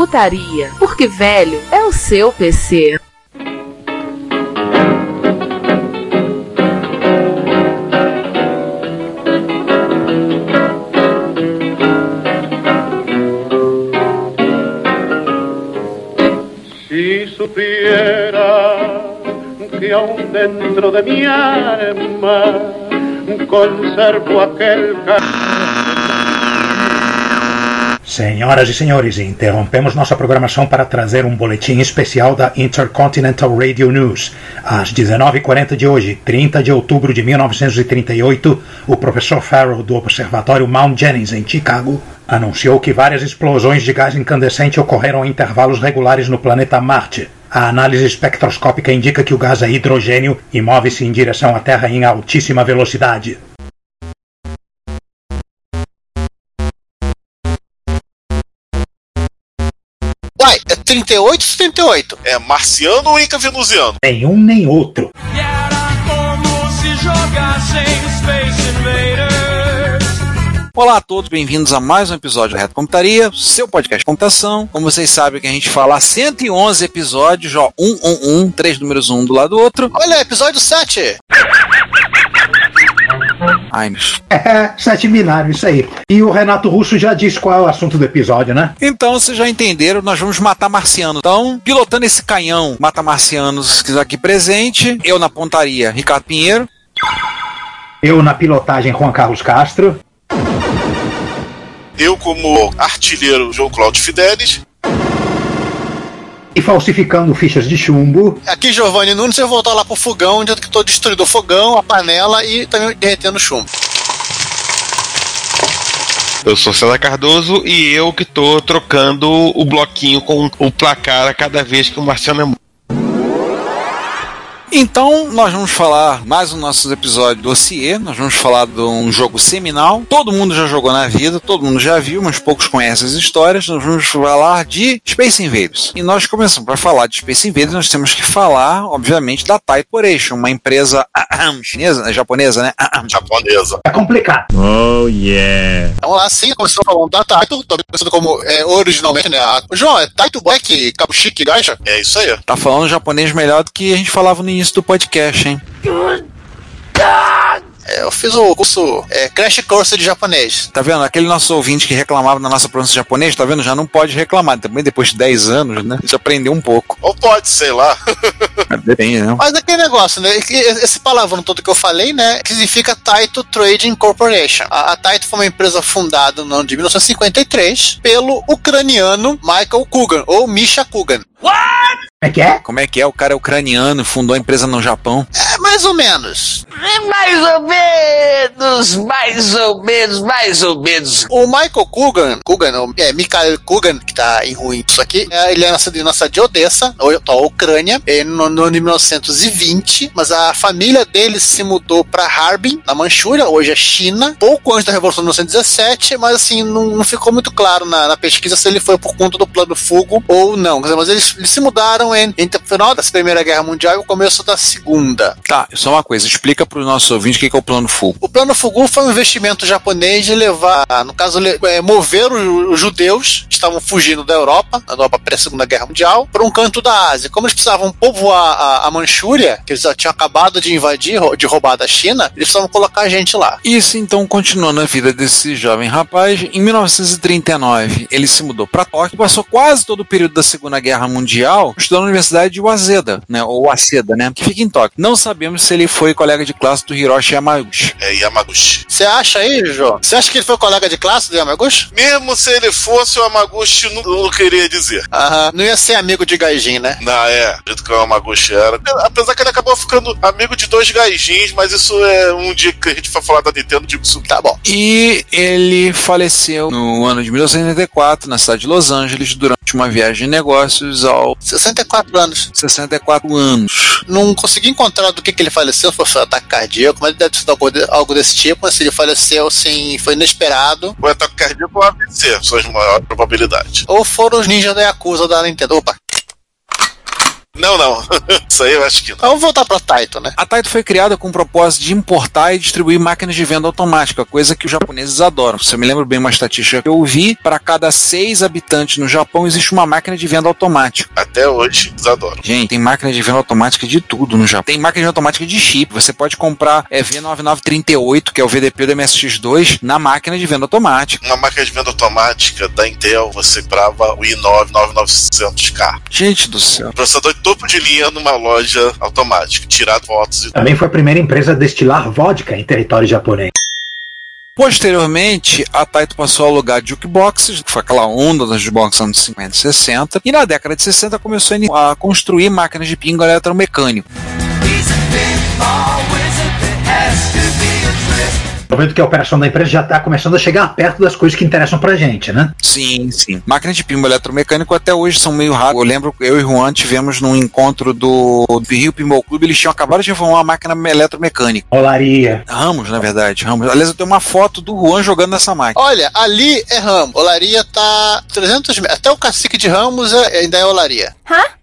Retrocomputaria, porque velho é o seu PC. Si supiera que aún dentro de mi alma conservo aquel Senhoras e senhores, interrompemos nossa programação para trazer um boletim especial da Intercontinental Radio News. Às 19h40 de hoje, 30 de outubro de 1938, o professor Farrell do Observatório Mount Jennings, em Chicago, anunciou que várias explosões de gás incandescente ocorreram em intervalos regulares no planeta Marte. A análise espectroscópica indica que o gás é hidrogênio e move-se em direção à Terra em altíssima velocidade. 38 ou 78? É marciano ou inca-venusiano? Nenhum nem outro. como se jogassem Space Invaders. Olá a todos, bem-vindos a mais um episódio do Reto Computaria, seu podcast de computação. Como vocês sabem que a gente fala há 111 episódios, ó, um, um, um, três números um do lado do outro. Olha, episódio 7. Ai, mas... É, sete binário, isso aí. E o Renato Russo já disse qual é o assunto do episódio, né? Então, vocês já entenderam, nós vamos matar marciano. Então, pilotando esse canhão, mata marcianos aqui presente, eu na pontaria, Ricardo Pinheiro. Eu na pilotagem, Juan Carlos Castro. Eu, como artilheiro, João Cláudio Fidelis. E falsificando fichas de chumbo. Aqui, Giovanni Nunes, eu vou voltar lá pro fogão, onde eu tô destruindo o fogão, a panela e também derretendo chumbo. Eu sou César Cardoso e eu que tô trocando o bloquinho com o placar a cada vez que o Marciano é morto. Então, nós vamos falar mais um nosso episódio do Dossiê. Nós vamos falar de um jogo seminal. Todo mundo já jogou na vida, todo mundo já viu, mas poucos conhecem as histórias. Nós vamos falar de Space Invaders. E nós começamos para falar de Space Invaders, nós temos que falar, obviamente, da Taito Corporation, uma empresa chinesa, japonesa, né? Japonesa. É complicado. Então lá sim, começou falando da Taito, também conhecido como é, originalmente, né? A, João, é Taito Black Kabushiki Gacha? É isso aí. Tá falando japonês melhor do que a gente falava no início do podcast, hein? É, eu fiz o curso é, Crash Course de japonês. Tá vendo? Aquele nosso ouvinte que reclamava da nossa pronúncia japonês, tá vendo? Já não pode reclamar. Também depois de 10 anos, né? Já aprendeu um pouco. Ou pode, sei lá. Depende, né? Mas aquele negócio, né? Esse palavrão todo que eu falei, né? Significa Taito Trading Corporation. A, a Taito foi uma empresa fundada no ano de 1953 pelo ucraniano Michael Kugan, ou Misha Kugan. Como é que é? Como é que é? O cara é ucraniano, fundou a empresa no Japão. É mais ou menos. Mais ou menos, mais ou menos, mais ou menos. O Michael Kugan, Kugan, é Mikhail Kugan, que tá em ruim isso aqui, é, ele é nascido em nossa de Odessa, ou atual Ucrânia, é, no, no ano de 1920, mas a família dele se mudou para Harbin, na Manchúria, hoje é China, pouco antes da Revolução de 1917, mas assim, não, não ficou muito claro na, na, pesquisa se ele foi por conta do plano Fugo ou não. Mas eles, eles se mudaram entre o final da Primeira Guerra Mundial e o começo da Segunda. Tá, só uma coisa, explica para o nosso ouvinte o que é o plano Fugo. O plano Fugu foi um investimento japonês de levar, no caso, é, mover os judeus que estavam fugindo da Europa, da Europa pré-Segunda Guerra Mundial, para um canto da Ásia. Como eles precisavam povoar a, a Manchúria, que eles já tinham acabado de invadir, de roubar da China, eles precisavam colocar gente lá. Isso então continuou na vida desse jovem rapaz. Em 1939, ele se mudou para Tóquio, passou quase todo o período da Segunda Guerra Mundial estudando na Universidade de Waseda, né, ou Waseda, né, que fica em Tóquio. Não sabemos se ele foi colega de classe do Hiroshi Yamauchi. É Yamaguchi. Você acha aí, João? Você acha que ele foi colega de classe do Yamaguchi? Mesmo se ele fosse o Yamaguchi, não, não queria dizer. Aham. Não ia ser amigo de Gaijin, né? Não, é, do jeito que o Yamaguchi era. Apesar que ele acabou ficando amigo de dois gaijins, mas isso é um dia que a gente vai falar da Nintendo, digo isso. Tá bom. E ele faleceu no ano de 1984, na cidade de Los Angeles, durante uma viagem de negócios ao 64 anos. 64 anos. Não consegui encontrar do que, que ele faleceu, foi um ataque cardíaco, mas deve ter sido algo, de- algo desse tipo, mas se ele faleceu, assim, foi inesperado. O ataque cardíaco ou AVC, são as maiores probabilidades. Ou foram os ninjas da Yakuza da Nintendo. Opa, Não, não. Isso aí eu acho que não. vamos voltar pra Taito, né? A Taito foi criada com o propósito de importar e distribuir máquinas de venda automática, coisa que os japoneses adoram. Se eu me lembro bem uma estatística que eu vi, para cada seis habitantes no Japão existe uma máquina de venda automática. Até hoje, eles adoram. Gente, tem máquina de venda automática de tudo no Japão. Tem máquina de venda automática de chip. Você pode comprar é, V9938, que é o VDP do MSX2, na máquina de venda automática. Uma máquina de venda automática da Intel, você brava o i9 9900K. Gente do céu. Processador de topo de linha numa loja automática. Tirar fotos e Também foi a primeira empresa a destilar vodka em território japonês. Posteriormente, a Taito passou a alugar jukeboxes, que foi aquela onda das jukeboxes anos 50 e 60, e na década de 60 começou a a construir máquinas de pingo eletromecânico. Tô vendo que a operação da empresa já está começando a chegar perto das coisas que interessam pra gente, né? Sim, sim. Máquinas de pinball eletromecânico até hoje são meio raras. Eu lembro que eu e Juan tivemos num encontro do, do Rio Pinball Clube, eles tinham acabado de reformar uma máquina eletromecânica. Olaria. Ramos, na verdade, Ramos. Aliás, eu tenho uma foto do Juan jogando nessa máquina. Olha, ali é Ramos. Olaria tá 300 metros. Até o cacique de Ramos é- ainda é Olaria.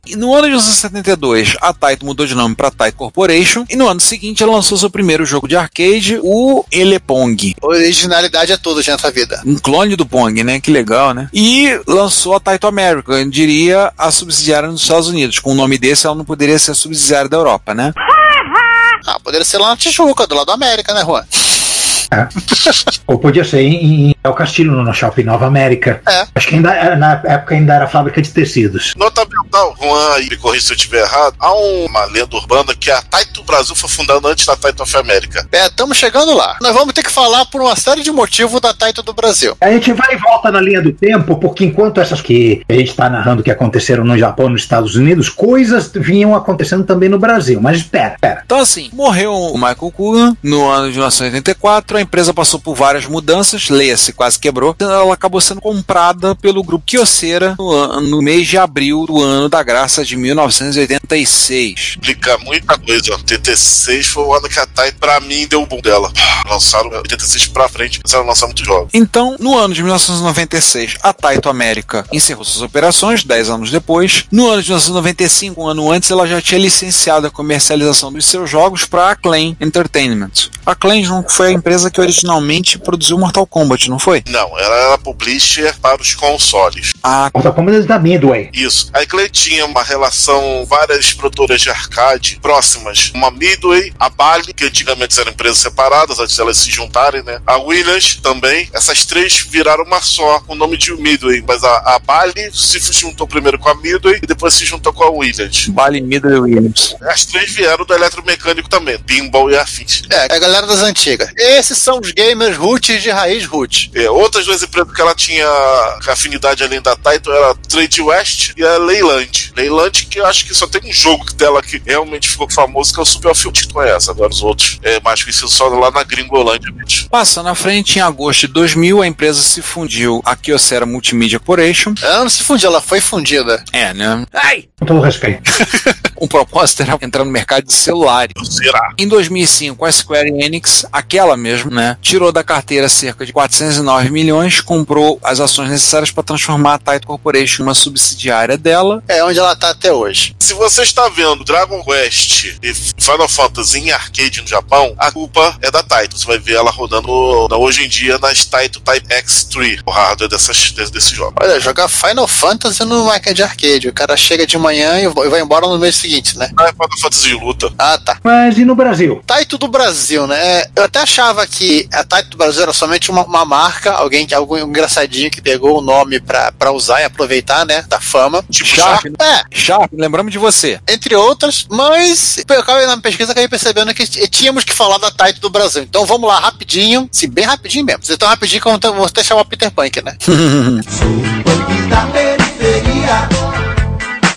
E no ano de 1972, a Taito mudou de nome para Taito Corporation, e no ano seguinte ela lançou seu primeiro jogo de arcade, o Elepong. Originalidade é tudo, gente, nessa vida. Um clone do Pong, né? Que legal, né? E lançou a Taito America, eu diria a subsidiária nos Estados Unidos. Com o nome desse, ela não poderia ser a subsidiária da Europa, né? Ah, poderia ser lá na Tijuca, do lado da América, né, Juan? Ou podia ser em, em El Castillo, no Shopping Nova América. É. Acho que ainda era- na época ainda era fábrica de tecidos. Nota ambiental, Juan, e me corrija se eu estiver errado, há uma lenda urbana que a Taito Brasil foi fundada antes da Taito of America. É, estamos chegando lá. Nós vamos ter que falar por uma série de motivos da Taito do Brasil. A gente vai e volta na linha do tempo, porque enquanto essas que a gente está narrando que aconteceram no Japão e nos Estados Unidos, coisas vinham acontecendo também no Brasil. Mas espera, espera. Então, assim, morreu o Michael Coogan no ano de 1984. A empresa passou por várias mudanças, leia-se, quase quebrou. Ela acabou sendo comprada pelo grupo Kyocera no, an- no mês de abril do ano da graça de 1986. Explica muita coisa. 86 foi o ano que a Taito, pra mim, deu o boom dela. Lançaram 86 pra frente, começaram a lançar muitos jogos. Então, no ano de 1996, a Taito América encerrou suas operações, 10 anos depois. No ano de 1995, um ano antes, ela já tinha licenciado a comercialização dos seus jogos para a Acclaim Entertainment. A não foi a empresa que originalmente produziu Mortal Kombat, não foi? Não, ela era publisher para os consoles. A Kombat da Midway. Isso. A Clay tinha uma relação, várias produtoras de arcade próximas. Uma Midway, a Bally, que antigamente eram empresas separadas, antes de elas se juntarem, né? A Williams também. Essas três viraram uma só, com o nome de Midway. Mas a, a Bally se juntou primeiro com a Midway e depois se juntou com a Williams. Bally Middle Williams. As três vieram do eletromecânico também, pinball e afins. É, a galera das antigas. Esses são os gamers root de raiz root. É, outras duas empresas que ela tinha afinidade além da Taito era Trade West e a Leyland. Leyland, que eu acho que só tem um jogo dela que realmente ficou famoso, que é o Super Field, que tu conhece. Agora os outros é mais conhecidos só lá na Gringolândia, bicho. Passando à frente, em agosto de 2000, a empresa se fundiu a Kyocera Multimedia Corporation. Ela não se fundiu, ela foi fundida. É, né? Ai! Com todo respeito. O propósito era entrar no mercado de celulares. Será? Em 2005, a Square Enix, aquela mesmo, né, tirou da carteira cerca de 409 milhões, comprou as ações necessárias para transformar a Taito Corporation uma subsidiária dela. É onde ela tá até hoje. Se você está vendo Dragon Quest e Final Fantasy em arcade no Japão, a culpa é da Taito. Você vai ver ela rodando hoje em dia nas Taito Type X3, o hardware dessas, desse, desse jogo. Olha, jogar Final Fantasy no máquina de arcade. O cara chega de manhã e vai embora no mês seguinte, né? Não é Final Fantasy de luta. Ah, tá. Mas e no Brasil? Taito do Brasil, né? Eu até achava que a Taito do Brasil era somente uma, uma marca, alguém, algum engraçadinho que pegou o nome pra, pra pra usar e aproveitar, né, da fama. Tipo Sharp, Sharp. É, Sharp, lembramos de você. entre outras, mas eu acabei na pesquisa acabei percebendo que tínhamos que falar da Taito do Brasil. Então vamos lá, rapidinho, sim, bem rapidinho mesmo. Vocês tão rapidinho que eu vou até chamar o Peter Punk, né?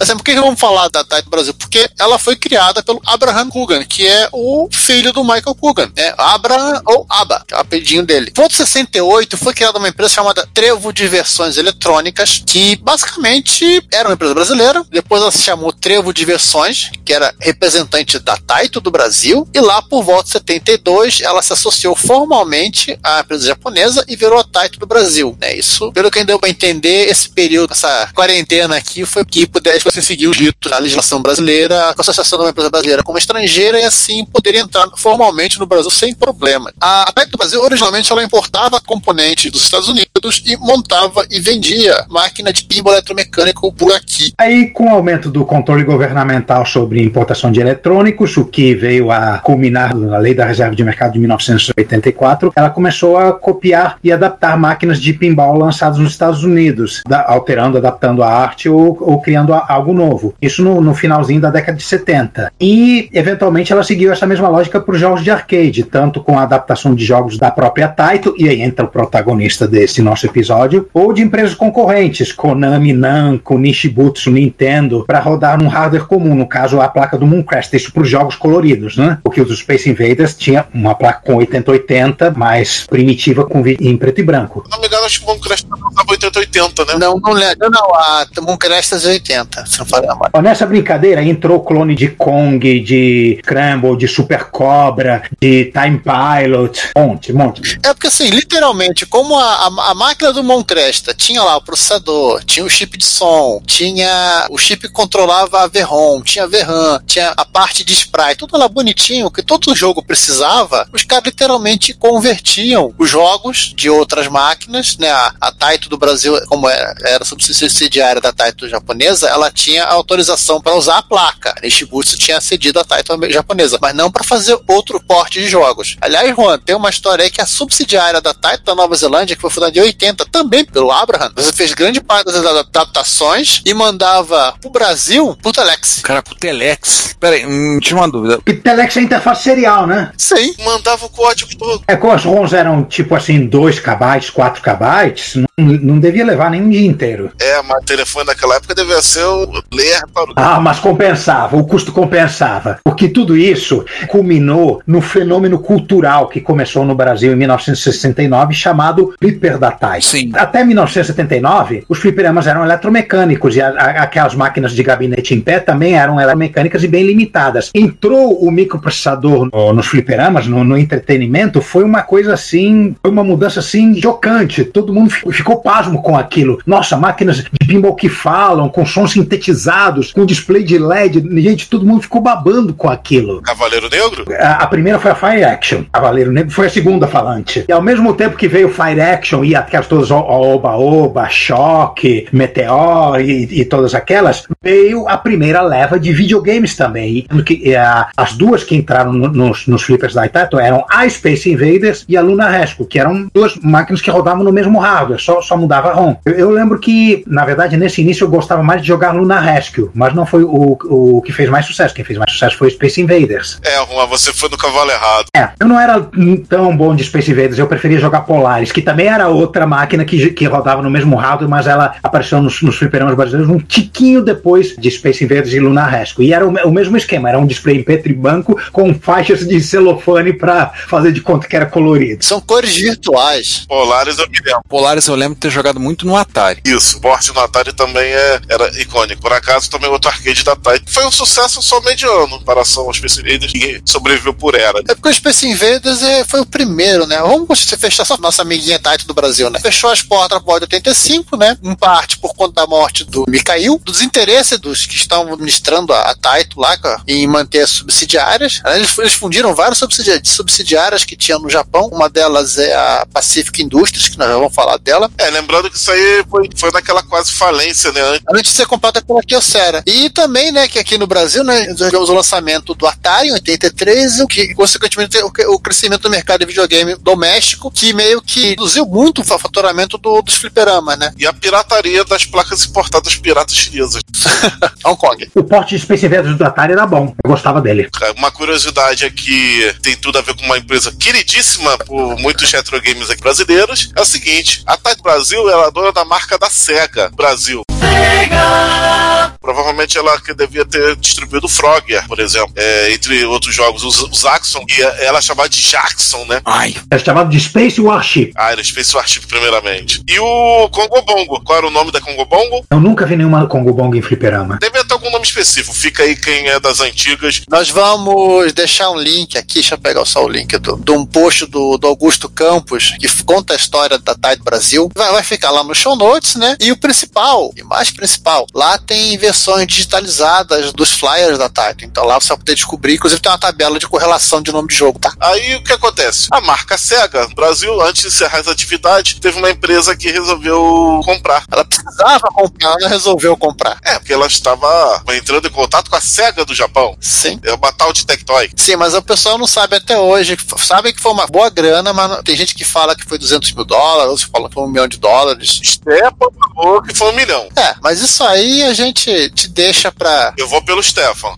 Assim, por que vamos falar da do Brasil? Porque ela foi criada pelo Abraham Coogan, que é o filho do Michael Coogan. É Abraham ou Aba, que é o apelidinho dele. Ponto 68 foi criada uma empresa chamada Trevo Diversões Eletrônicas, que basicamente era uma empresa brasileira. Depois ela se chamou Trevo Diversões, que era representante da Taito do Brasil. E lá por volta de 72 ela se associou formalmente à empresa japonesa e virou a Taito do Brasil. Né? Isso, pelo que deu para entender, esse período, essa quarentena aqui foi que pudesse você seguir os ritos da legislação brasileira, a associação uma empresa brasileira como estrangeira e assim poder entrar formalmente no Brasil sem problema. A Taito do Brasil, originalmente, ela importava componentes dos Estados Unidos e montava e vendia máquina de pinball eletromecânico por aqui. Aí, com o aumento do controle governamental sobre importação de eletrônicos, o que veio a culminar na Lei da Reserva de Mercado de 1984, ela começou a copiar e adaptar máquinas de pinball lançadas nos Estados Unidos, da- alterando, adaptando a arte ou, ou criando a- algo novo. Isso no, no finalzinho da década de 70. E, eventualmente, ela seguiu essa mesma lógica para os jogos de arcade, tanto com a adaptação de jogos da própria Taito, e aí entra o protagonista desse nosso episódio, ou de empresas concorrentes, Konami, Namco, Nishibutsu, Nintendo, para rodar num hardware comum, no caso a placa do Mooncrest, isso para os jogos coloridos, né? Porque o do Space Invaders tinha uma placa com 8080, mais primitiva com em preto e branco. Não me engano, acho que o Mooncrest usava 8080, né? Não, não lembro. Não, a Mooncrest é de 80, não. Ó, Nessa brincadeira entrou clone de Kong, de Crumble, de Super Cobra, de Time Pilot, monte, monte. É porque assim, literalmente, como a, a, a máquina do Moncresta tinha lá o processador, tinha o chip de som, tinha o chip que controlava a VROM, tinha a VRAM, tinha a parte de sprite, tudo lá bonitinho, que todo jogo precisava, os caras literalmente convertiam os jogos de outras máquinas, né? A, a Taito do Brasil, como era, era subsidiária da Taito japonesa, ela tinha autorização para usar a placa. A Nishibutsu tinha cedido a Taito japonesa, mas não para fazer outro porte de jogos. Aliás, Juan, tem uma história aí que a subsidiária da Taito da Nova Zelândia, que foi fundada em 80, também pelo Abraham, você fez grande parte das adaptações e mandava pro Brasil pro Telex. Cara, pro Telex. Pera aí, hum, tinha uma dúvida. E Telex é interface serial, né? Sim. Mandava o código todo. É, como as ROMs eram tipo assim, 2 KB, 4 KB, não, não devia levar nem um dia inteiro. É, mas o telefone naquela época devia ser o ler para o. Ah, mas compensava, o custo compensava. Porque tudo isso culminou no fenômeno cultural que começou no Brasil em 1969, chamado flipper da Taito. Sim. Até 1979, os fliperamas eram eletromecânicos e a- a- aquelas máquinas de gabinete em pé também eram eletromecânicas e bem limitadas. Entrou o microprocessador no- nos fliperamas, no, no entretenimento, foi uma coisa assim, foi uma mudança assim chocante. Todo mundo fi- ficou pasmo com aquilo. Nossa, máquinas de pinball que falam, com sons sintetizados, com display de LED. Gente, todo mundo ficou babando com aquilo. Cavaleiro Negro? A, a primeira foi a Fire Action. Cavaleiro Negro foi a segunda falante. E ao mesmo tempo que veio Fire Action e aquelas todas o- o- Oba Oba, Choque, Meteor e, e todas aquelas, veio a primeira leva de videogames também. Que, a- as duas que entraram no- nos, nos flippers da Itato eram a Space Invaders e a Luna Rescue, que eram duas máquinas que rodavam no mesmo hardware, só, só mudava ROM. Eu, eu lembro que, na verdade, nesse início eu gostava mais de jogar Luna Rescue, mas não foi o, o que fez mais sucesso. Quem fez mais sucesso foi o Space Invaders. É, Juan, você foi no cavalo errado. É, eu não era tão bom de Space Invaders, eu preferia jogar Polaris, que também era outra máquina que, que rodava no mesmo hardware, mas ela apareceu nos, nos fliperamas brasileiros um tiquinho depois de Space Invaders e Luna Rescue. E era o, o mesmo esquema, era um display em preto e branco com faixas de celofane pra fazer de conta que era colorido. São cores virtuais. Polaris eu me lembro. Polaris eu lembro de ter jogado muito no Atari. Isso, o porte no Atari também é, era icônico. Por acaso, também outro arcade da Taito. Foi um sucesso só mediano em comparação aos Space Invaders, que sobreviveu por era. É porque o Space Invaders é, foi o primeiro, né? Vamos fechar só nossa amiguinha Taito do Brasil, né? Fechou as portas após 85, né? Em parte por conta da morte do Mikhail, do desinteresse dos que estão administrando a, a Taito lá em manter as subsidiárias. Eles, eles fundiram várias subsidi- subsidiárias que tinham no Japão. Uma delas é a Pacific Industries, que nós vamos falar dela. É, lembrando que isso aí foi, foi naquela quase falência, né? Antes de ser comprada pela Kyocera. E também, né, que aqui no Brasil, né, nós tivemos o lançamento do Atari em 83, o que, consequentemente, o, o crescimento do mercado de videogame doméstico, que meio que reduziu muito o faturamento do, dos fliperamas, né? E a pirataria das placas importadas piratas chinesas. Hong Kong. O porte de Space Invaders do Atari era bom, eu gostava dele. Uma curiosidade é que tem tudo a ver com uma empresa queridíssima por muitos retro games aqui brasileiros. É o seguinte: a Tide Brasil ela é dona da marca da Sega Brasil. Omega. Provavelmente ela que devia ter distribuído o Frogger, por exemplo, é, entre outros jogos, os, os Axon, e ela é chamada de Jackson, né? Ai, Era chamado de Space Warship. Ah, era Space Warship primeiramente. E o Congo Bongo, qual era o nome da Congo Bongo? Eu nunca vi nenhuma Congo Bong em fliperama. Deve ter algum nome específico, fica aí quem é das antigas. Nós vamos deixar um link aqui, deixa eu pegar só o link do, de um post do, do Augusto Campos, que conta a história da Tide Brasil. Vai, vai ficar lá no show notes, né? E o principal, e mais principal, lá tem versões digitalizadas dos flyers da Tide. Então lá você vai poder descobrir, inclusive tem uma tabela de correlação de nome de jogo, tá? Aí o que acontece? A marca Sega, Brasil, antes de encerrar as atividades, teve uma empresa que resolveu comprar. Ela precisava comprar, ela resolveu comprar. É, porque ela estava entrando em contato com a Sega do Japão. Sim. É uma tal de Tectoy. Sim, mas o pessoal não sabe até hoje. Sabe que foi uma boa grana, mas não- tem gente que fala que foi 200 mil dólares, outros falam que foi um milhão de dólares. Stepan falou que foi um milhão. É, mas isso aí a gente te deixa pra. Eu vou pelo Stefan.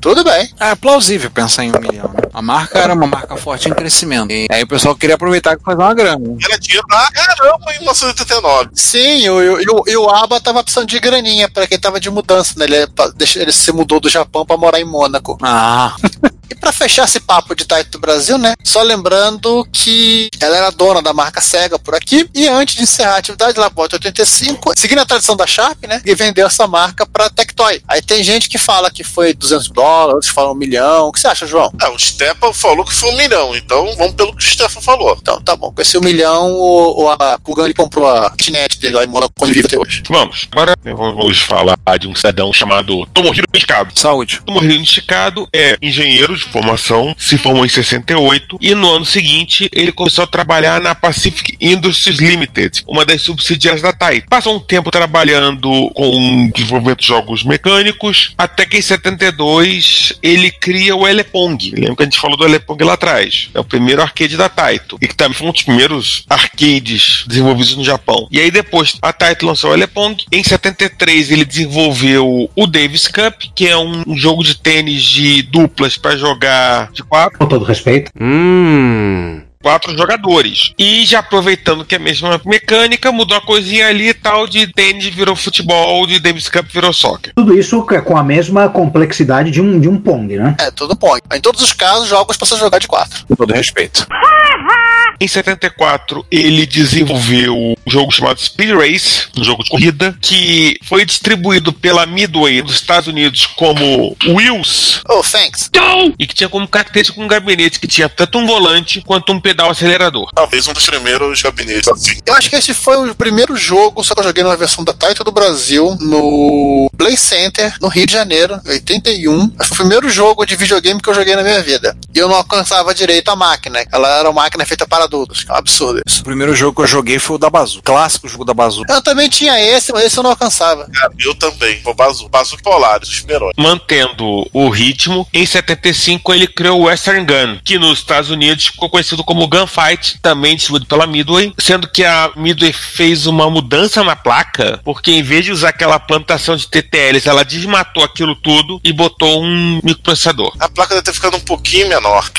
Tudo bem. é plausível pensar em um milhão. né? A marca era uma marca forte em crescimento. E aí o pessoal queria aproveitar que fazer uma grana. Era dinheiro pra caramba em 1989. Sim, e o, e o, e o Aba tava precisando de graninha pra quem tava de mudança, né? Ele, é ele se mudou do Japão pra morar em Mônaco. Ah, E pra fechar esse papo de Taito do Brasil, né? Só lembrando que ela era dona da marca Sega por aqui. E antes de encerrar a atividade, lá por 85, seguindo a tradição da Sharp, né? E vendeu essa marca pra Tectoy. Aí tem gente que fala que foi 200 dólares, outros falam um milhão. O que você acha, João? É, o Stepan falou que foi um milhão, então vamos pelo que o Stefan falou. Então tá bom. Com esse um milhão, o, o a Kugan comprou a kitnet dele lá em Mônaco, onde vive até hoje. Vamos, agora vamos falar de um cidadão chamado Tomohiro Nishikado. saúde. Tomohiro Nishikado é engenheiro de formação, se formou em 68 e no ano seguinte ele começou a trabalhar na Pacific Industries Limited, uma das subsidiárias da TAI. Passou um tempo trabalhando com desenvolvimento de jogos mecânicos, até que em 72 ele cria o Elepong. Lembra que a gente falou do Elepong lá atrás? É o primeiro arcade da Taito e que também foi um dos primeiros arcades desenvolvidos no Japão. E aí depois a Taito lançou o Elepong. Em 73 ele desenvolveu o Davis Cup, que é um, jogo de tênis de duplas para jogar de quatro, Com todo respeito. quatro jogadores. E já aproveitando que é a mesma mecânica, mudou a coisinha ali e tal, de tênis virou futebol, de Davis Cup virou soccer. Tudo isso é com a mesma complexidade de um, de um Pong, né? É, tudo bom. Em todos os casos, jogos você jogar de quatro. Com todo respeito. Em 74, ele desenvolveu um jogo chamado Speed Race, um jogo de corrida, que foi distribuído pela Midway dos Estados Unidos como Wheels, Oh, thanks. e que tinha como característica um gabinete que tinha tanto um volante quanto um pedal acelerador. Talvez um dos primeiros gabinetes assim. Eu acho que esse foi o primeiro jogo, só que eu joguei numa versão da Taito do Brasil, no Play Center, no Rio de Janeiro, em 81. Foi o primeiro jogo de videogame que eu joguei na minha vida. E eu não alcançava direito a máquina. Ela era uma máquina feita para adultos. que É um absurdo isso. O primeiro jogo que eu joguei foi o da Bazu. Clássico jogo da Bazu. Eu também tinha esse, mas esse eu não alcançava. Cara, eu também. Vou Bazu. Bazu Polaris, os. Mantendo o ritmo, em 75 ele criou o Western Gun, que nos Estados Unidos ficou conhecido como Gunfight, também distribuído pela Midway, sendo que a Midway fez uma mudança na placa, porque em vez de usar aquela plantação de TTLs, ela desmatou aquilo tudo e botou um microprocessador. A placa deve ter ficado um pouquinho menor.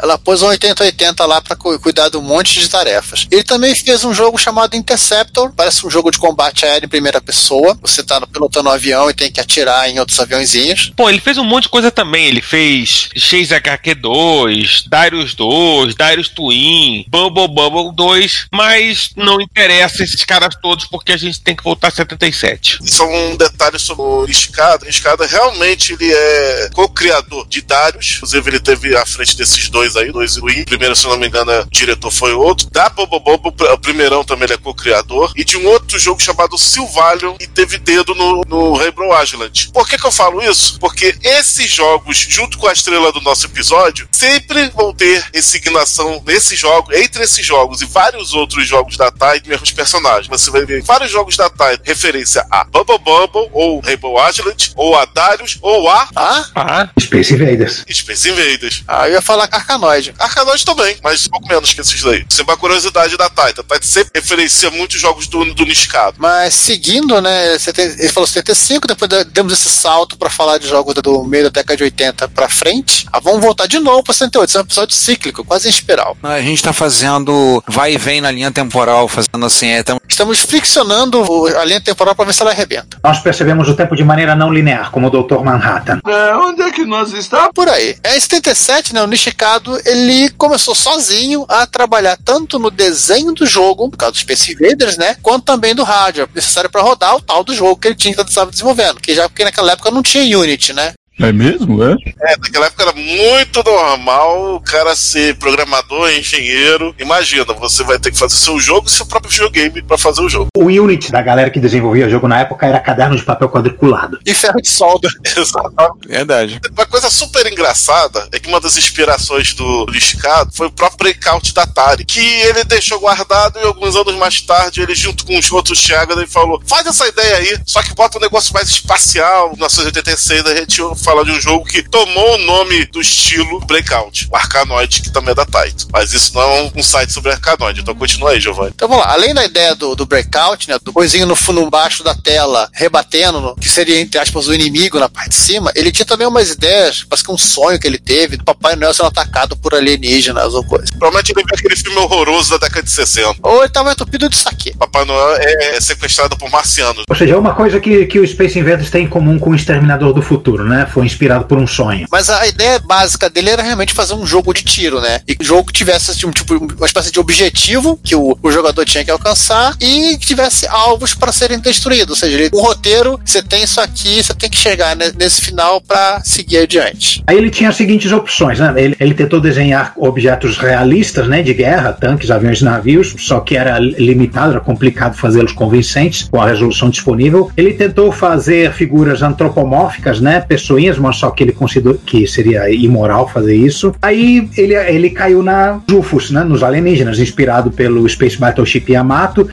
Ela pôs um 8080 lá pra cu- cuidar de um monte de tarefas. Ele também fez um jogo chamado Interceptor, parece um jogo de combate aéreo em primeira pessoa. Você tá pilotando um avião e tem que atirar em outros aviãozinhos. Bom, ele fez um monte de coisa também. Ele fez XHQ2, Darius 2, Darius Twin, Bubble Bubble 2, mas não interessa esses caras todos porque a gente tem que voltar a 77. Só um detalhe sobre o Escada. Escada realmente ele é co-criador de Darius. Inclusive, ele teve à frente desses dois aí, dois Win. Primeiro, se não me engano, é diretor foi outro. Da Bobo Bobo, o primeirão também ele é co-criador. E de um outro jogo chamado Silvalion, e teve dedo no, no Rainbow Island. Por que, que eu falo isso? Porque esses jogos, junto com a estrela do nosso episódio, sempre vão ter insignação nesses jogos, entre esses jogos e vários outros jogos da Tide, mesmos personagens. Você vai ver vários jogos da Tide referência a Bubble Bubble, ou Rainbow Island, ou a Darius, ou a. Ah? Ah, Space Invaders. Space Invaders. Ah, eu ia falar Arcanoid. Arcanoid também, mas um pouco menos que esses daí. Isso é uma curiosidade da Taita. A Taita sempre referencia muitos jogos do, do Niscado. Mas seguindo, né? Ele falou 75, depois demos esse salto pra falar de jogos do meio da década de 80 pra frente. Ah, vamos voltar de novo pra 78. Esse é um episódio cíclico, quase em espiral. A gente tá fazendo vai e vem na linha temporal, fazendo assim, é, tamo- Estamos friccionando a linha temporal pra ver se ela arrebenta. Nós percebemos o tempo de maneira não linear, como o Dr. Manhattan. onde é que nós estamos? Por aí. É, Em 77, né, o Nishikado, ele começou sozinho a trabalhar tanto no desenho do jogo, por causa dos Space Invaders, né, quanto também do hardware, necessário para rodar o tal do jogo que ele tinha que estava desenvolvendo, que já porque naquela época não tinha Unity, né? É mesmo, é? É, naquela época era muito normal o cara ser programador, engenheiro. Imagina, você vai ter que fazer seu jogo e seu próprio videogame pra fazer o jogo. O Unity da galera que desenvolvia jogo na época era caderno de papel quadriculado. E ferro de solda. Exatamente. verdade. Uma coisa super engraçada é que uma das inspirações do Liscado foi o próprio breakout da Atari, que ele deixou guardado e alguns anos mais tarde, ele junto com os outros chega e falou: faz essa ideia aí, só que bota um negócio mais espacial. Em 1986 a gente fala de um jogo que tomou o nome do estilo Breakout, o Arcanoid, que também é da Taito. Mas isso não é um, site sobre Arcanoid, então continua aí, Giovanni. Então vamos lá, além da ideia do, do breakout, né, do coisinho no fundo baixo da tela, rebatendo, no- que seria, entre aspas, o inimigo na parte de cima, ele tinha também umas ideias, parece que um sonho que ele teve, do Papai Noel sendo atacado por alienígenas ou coisa. Provavelmente ele viu aquele filme horroroso da década de 60. Ou ele tava entupido disso aqui. Papai Noel é, é sequestrado por marcianos. Ou seja, é uma coisa que, que o Space Invaders tem em comum com o Exterminador do Futuro, né? Foi inspirado por um sonho. Mas a ideia básica dele era realmente fazer um jogo de tiro, né? E que o jogo tivesse assim, um tipo, uma espécie de objetivo que o, o jogador tinha que alcançar e que tivesse alvos para serem destruídos. Ou seja, ele- um roteiro, você tem isso aqui, você tem que chegar ne- nesse final para seguir adiante. Aí ele tinha as seguintes opções, né? Ele, ele tentou desenhar objetos realistas, né? De guerra, tanques, aviões e navios, só que era limitado, era complicado fazê-los convincentes com a resolução disponível. Ele tentou fazer figuras antropomórficas, né? Pessoinhas, mas só que ele considerou que seria imoral fazer isso. Aí ele, ele caiu na Jufus, né? Nos alienígenas, inspirado pelo Space Battleship Yamato.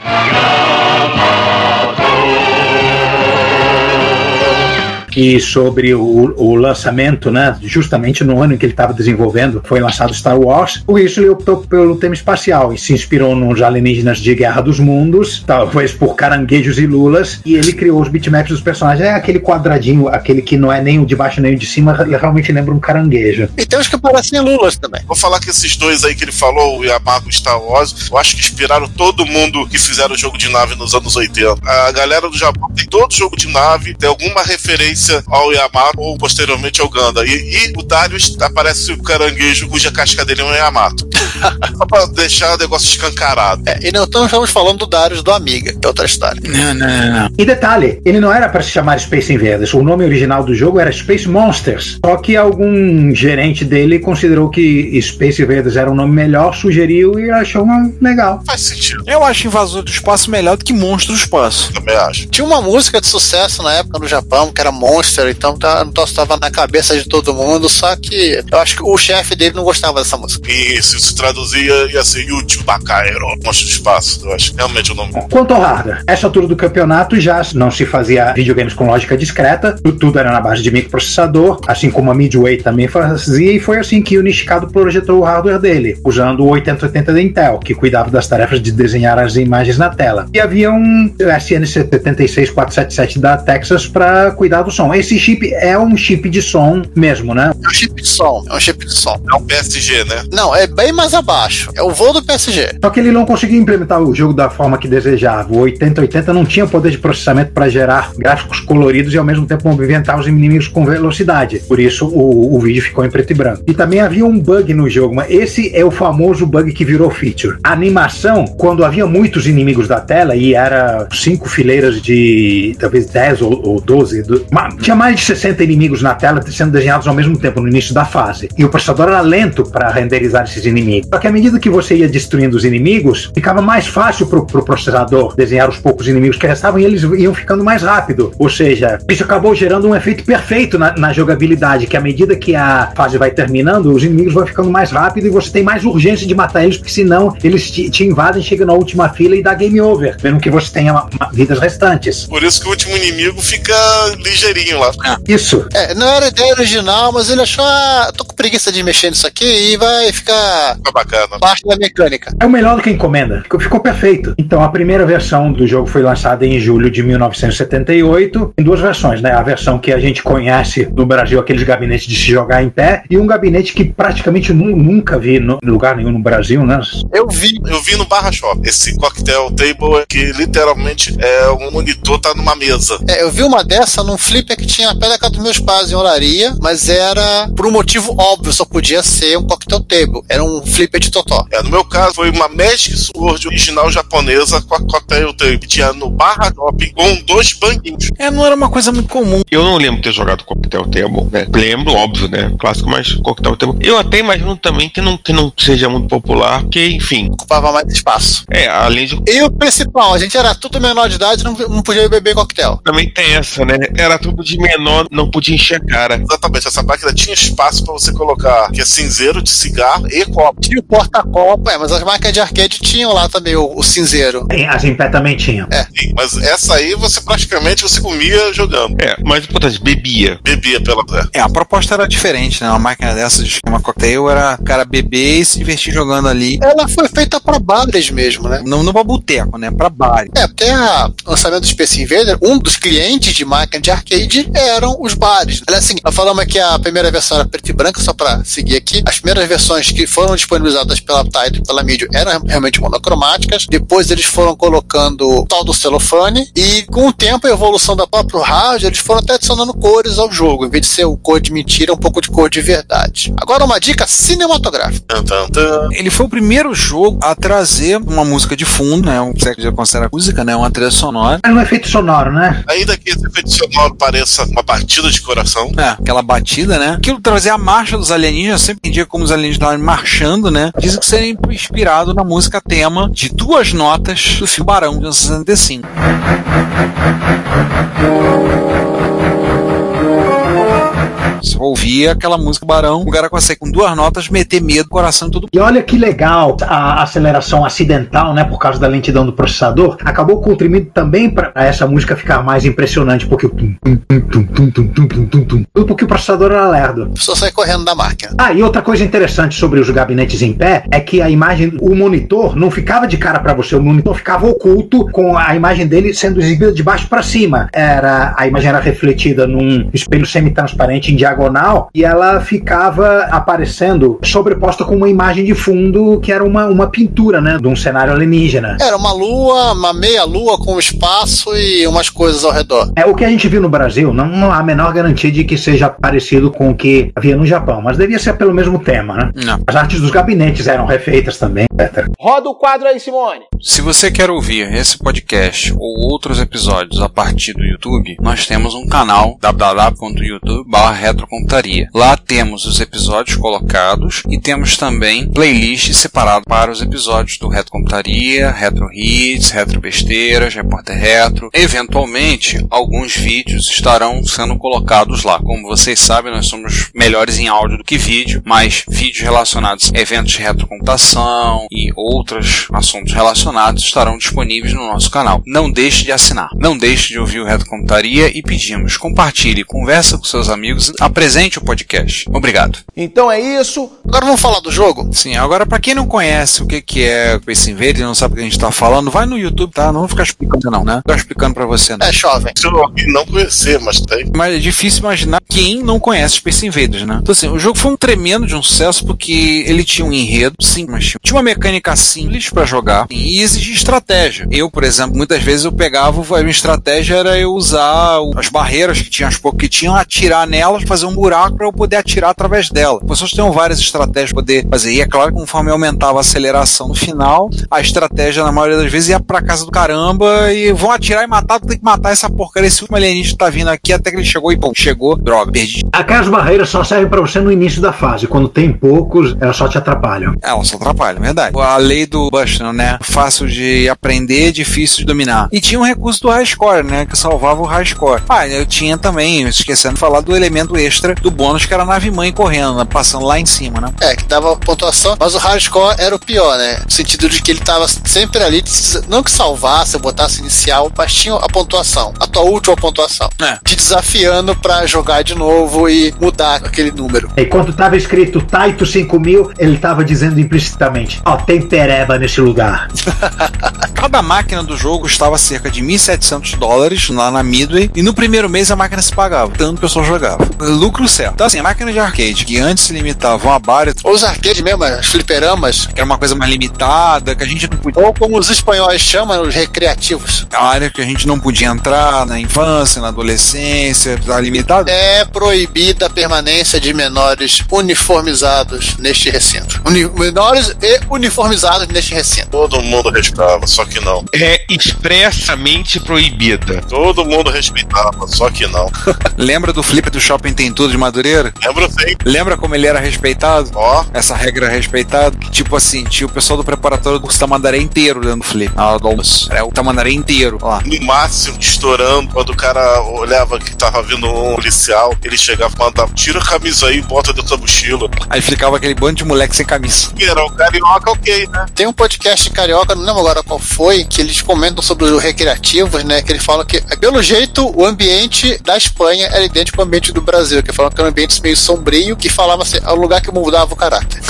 E sobre o, o lançamento, né? Justamente no ano em que ele estava desenvolvendo, foi lançado Star Wars. Por isso ele optou pelo tema espacial e se inspirou nos alienígenas de Guerra dos Mundos, talvez por caranguejos e lulas, e ele criou os bitmaps dos personagens. É aquele quadradinho, aquele que não é nem o de baixo nem o de cima, realmente lembra um caranguejo. E tem os que parecem lulas também. Vou falar que esses dois aí que ele falou, o Yamaha e o Star Wars, eu acho que inspiraram todo mundo que fizeram jogo de nave nos anos 80. A galera do Japão tem todo jogo de nave, tem alguma referência ao Yamato ou posteriormente ao Ganda. E, e o Darius aparece o caranguejo cuja casca dele é um Yamato. Só pra deixar o negócio escancarado. É, e não estamos falando do Darius do Amiga, que é outra história. Não, não, não. E detalhe, ele não era para se chamar Space Invaders, o nome original do jogo era Space Monsters. Só que algum gerente dele considerou que Space Invaders era um nome melhor, sugeriu e achou uma legal. Faz sentido, Eu acho Invasor do Espaço melhor do que Monstro do Espaço. também acho. Tinha uma música de sucesso na época no Japão, que era Monster, então tá, não estava na cabeça de todo mundo, só que eu acho que o chefe dele não gostava dessa música. E se traduzia, ia ser Yuchi Bakaero, Monstro do Espaço. Eu acho que realmente o nome. Quanto ao hardware, essa altura do campeonato já não se fazia videogames com lógica discreta, tu- tudo era na base de microprocessador, assim como a Midway também fazia, e foi assim que o Nishikado projetou o hardware dele, usando o 8080 da Intel, que cuidava das tarefas de desenhar as imagens na tela. E havia um SN76477 da Texas para cuidar do som. Esse chip é um chip de som mesmo, né? É um chip de som, é um chip de som. É um PSG, né? Não, é bem mais abaixo. É o voo do PSG. Só que ele não conseguia implementar o jogo da forma que desejava. O 8080 não tinha poder de processamento para gerar gráficos coloridos e ao mesmo tempo movimentar os inimigos com velocidade. Por isso o, o vídeo ficou em preto e branco. E também havia um bug no jogo, mas esse é o famoso bug que virou feature. A animação, quando havia muitos inimigos da tela e era cinco fileiras de talvez 10 ou, ou 12, do- tinha mais de 60 inimigos na tela sendo desenhados ao mesmo tempo no início da fase. E o processador era lento para renderizar esses inimigos. Só que à medida que você ia destruindo os inimigos, ficava mais fácil pro, pro processador desenhar os poucos inimigos que restavam e eles iam ficando mais rápido. Ou seja, isso acabou gerando um efeito perfeito na, na jogabilidade, que à medida que a fase vai terminando, os inimigos vão ficando mais rápido e você tem mais urgência de matar eles, porque senão eles te, te invadem, chegam na última fila e dá game over, mesmo que você tenha uma- uma- vidas restantes. Por isso que o último inimigo fica ligeirinho lá. Isso. É, não era a ideia original, mas ele achou, ah, tô com preguiça de mexer nisso aqui e vai ficar Fica bacana. parte da mecânica. É o melhor do que a encomenda. Ficou, ficou perfeito. Então, a primeira versão do jogo foi lançada em julho de 1978, em duas versões, né? A versão que a gente conhece no Brasil, aqueles gabinetes de se jogar em pé, e um gabinete que praticamente nu- nunca vi no em lugar nenhum no Brasil, né? Eu vi. Eu vi no Barra Shop. Esse cocktail table é que literalmente é um monitor tá numa mesa. É, eu vi uma dessa num flipper que tinha pé da casa dos meus pais em olaria, mas era por um motivo óbvio, só podia ser um cocktail table. Era um flipper de totó. É, no meu caso, foi uma Magic Sword original japonesa com a cocktail table. Tinha no Barra Shop com dois banquinhos. É, não era uma coisa muito comum. Eu não lembro de ter jogado Cocktail Table, né? Lembro, óbvio, né? Clássico, mas Cocktail Table. Eu até imagino também que não, que não seja muito popular, porque, enfim, Ocupava mais espaço. é, além de. E o principal, a gente era tudo menor de idade, não, não podia beber coquetel. Também tem essa, né? Era tudo de menor, não podia encher a cara. Exatamente, essa máquina tinha espaço pra você colocar que é cinzeiro de cigarro e copo. Tinha o porta-copo, é, mas as máquinas de arcade tinham lá também o, o cinzeiro. Tem- As em pé também tinham. Sim, Mas essa aí você praticamente você comia jogando. É, mas importante, bebia. Bebia pela. É. É, a proposta era diferente, né? Uma máquina dessa de esquema cocktail era o cara beber e se divertir jogando ali. Ela foi feita pra bares mesmo, né? Não, não pra boteco, né? Pra bar. É, até o lançamento do Space Invader, um dos clientes de máquina de arcade eram os bares. Aliás, assim, nós falamos que a primeira versão era preto e branca, só pra seguir aqui. As primeiras versões que foram disponibilizadas pela Taito e pela mídia eram realmente monocromáticas. Depois eles foram colocando o tal do celofane. E com o tempo, a evolução da própria hardware, eles foram até adicionando cores ao jogo. Em vez de ser o cor de mentira, um pouco de cor de verdade. Agora uma dica cinematográfica. Ele foi o primeiro jogo a trazer uma música de fundo, né? Um, é que já considera música, né? Uma trilha sonora. Era um efeito sonoro, né? Ainda que esse efeito sonoro pareça uma batida de coração, É, aquela batida, né? Aquilo trazia a marcha dos alienígenas, eu sempre entendia como os alienígenas estavam marchando, né? Dizem que seria inspirado na música tema de duas notas do filme Barão de 1965. Você ouvia aquela música Barão, o cara consegue com duas notas meter medo no coração de todo E olha que legal a aceleração acidental, né, por causa da lentidão do processador, acabou contribuindo também para essa música ficar mais impressionante, porque o tum, tum, tum, tum, tum, tum, tum, tum, tum, porque o processador era lerdo. Pessoa sai correndo da máquina. Ah, e outra coisa interessante sobre os gabinetes em pé é que a imagem, o monitor não ficava de cara para você, o monitor ficava oculto com a imagem dele sendo exibida de baixo para cima. Era a imagem era refletida num espelho semi-transparente em diagonal e ela ficava aparecendo sobreposta com uma imagem de fundo que era uma, uma pintura, né, de um cenário alienígena. Era uma lua, uma meia lua com espaço e umas coisas ao redor. É o que a gente viu no Brasil, não, não há a menor garantia de que seja parecido com o que havia no Japão, mas devia ser pelo mesmo tema, né? Não. As artes dos gabinetes eram refeitas também, etc. Roda o quadro aí, Simone. Se você quer ouvir esse podcast ou outros episódios a partir do YouTube, nós temos um canal www.youtube.com.br. Lá temos os episódios colocados e temos também playlists separadas para os episódios do Retro Computaria, Retro Hits, Retro Besteiras, Repórter Retro. Eventualmente, alguns vídeos estarão sendo colocados lá. Como vocês sabem, nós somos melhores em áudio do que vídeo, mas vídeos relacionados a eventos de retrocomputação e outros assuntos relacionados estarão disponíveis no nosso canal. Não deixe de assinar. Não deixe de ouvir o Retrocomputaria e pedimos, compartilhe, conversa com seus amigos, apresente o podcast. Obrigado. Então é isso. Agora vamos falar do jogo? Sim, agora para quem não conhece o que que é Space Invader e não sabe o que a gente tá falando, vai no YouTube, tá? Não vou ficar explicando não, né? Não vou ficar explicando para você não. É, jovem. se eu não conhecer, mas tem. Mas é difícil imaginar quem não conhece Space Invaders, né? Então assim, o jogo foi um tremendo de um sucesso porque ele tinha um enredo, sim, mas tinha- tinha uma mecânica simples pra jogar e exigia estratégia. Eu, por exemplo, muitas vezes eu pegava, a minha estratégia era eu usar as barreiras que tinham, as poucas que tinham, atirar nelas janelas, fazer um buraco para eu poder atirar através dela. As pessoas tinham várias estratégias para poder fazer. E é claro que conforme aumentava a aceleração no final, a estratégia, na maioria das vezes, ia pra casa do caramba e vão atirar e matar, tem que matar essa porcaria. Esse último alienígena tá vindo aqui até que ele chegou e pum, chegou, droga, perdi. Aquelas barreiras só servem pra você no início da fase. Quando tem poucos, elas só te atrapalham. Ela só atrapalha, é verdade. A lei do Bushnell, né? Fácil de aprender, difícil de dominar. E tinha um recurso do high score, né? Que salvava o high score. Ah, eu tinha também, esquecendo de falar do elemento extra do bônus, que era a nave mãe correndo, né? passando lá em cima, né? É, que dava pontuação, mas o hardcore era o pior, né? No sentido de que ele tava sempre ali, não que salvasse, botasse inicial, mas tinha a pontuação, a tua última pontuação. É. Te desafiando pra jogar de novo e mudar aquele número. E quando tava escrito Taito 5000, ele tava dizendo implicitamente: Ó, tem pereba nesse lugar. Cada máquina do jogo estava cerca de 1.700 dólares lá na Midway e no primeiro mês a máquina se pagava, tanto o pessoal jogava. Lucro certo. Então assim, a máquina de arcade que antes se limitavam a bar, Ou os arcades mesmo, as fliperamas, que era uma coisa mais limitada, que a gente não podia ou como os espanhóis chamam, os recreativos. a área que a gente não podia entrar na infância, na adolescência, tá limitado. É proibida a permanência de menores uniformizados neste recinto. Uni- menores e uniformizados neste recinto. Todo mundo respeitava, só que não. É expressamente proibida. Todo mundo respeitava, só que não. Lembra do flip do Shopping Tem Tudo de Madureira? Lembro sim. Lembra como ele era respeitado? Ó, Essa regra era respeitada. Tipo assim, tinha o pessoal do preparatório do curso Tamandaré inteiro dando flip. Na hora do almoço. Era o Tamandaré inteiro lá. no máximo, estourando, quando o cara olhava que tava vindo um policial, ele chegava e mandava, tira a camisa aí e bota dentro da mochila. Aí ficava aquele bando de moleque sem camisa. E era o carioca, ok, né? Tem um podcast carioca, não lembro agora qual foi, que eles comentam sobre os recreativos, né? Que eles falam que, pelo jeito, o ambiente da Espanha era idêntico ao ambiente do Brasil, que falam que era um ambiente meio sombrio, que falava assim, é o lugar que mudava o caráter.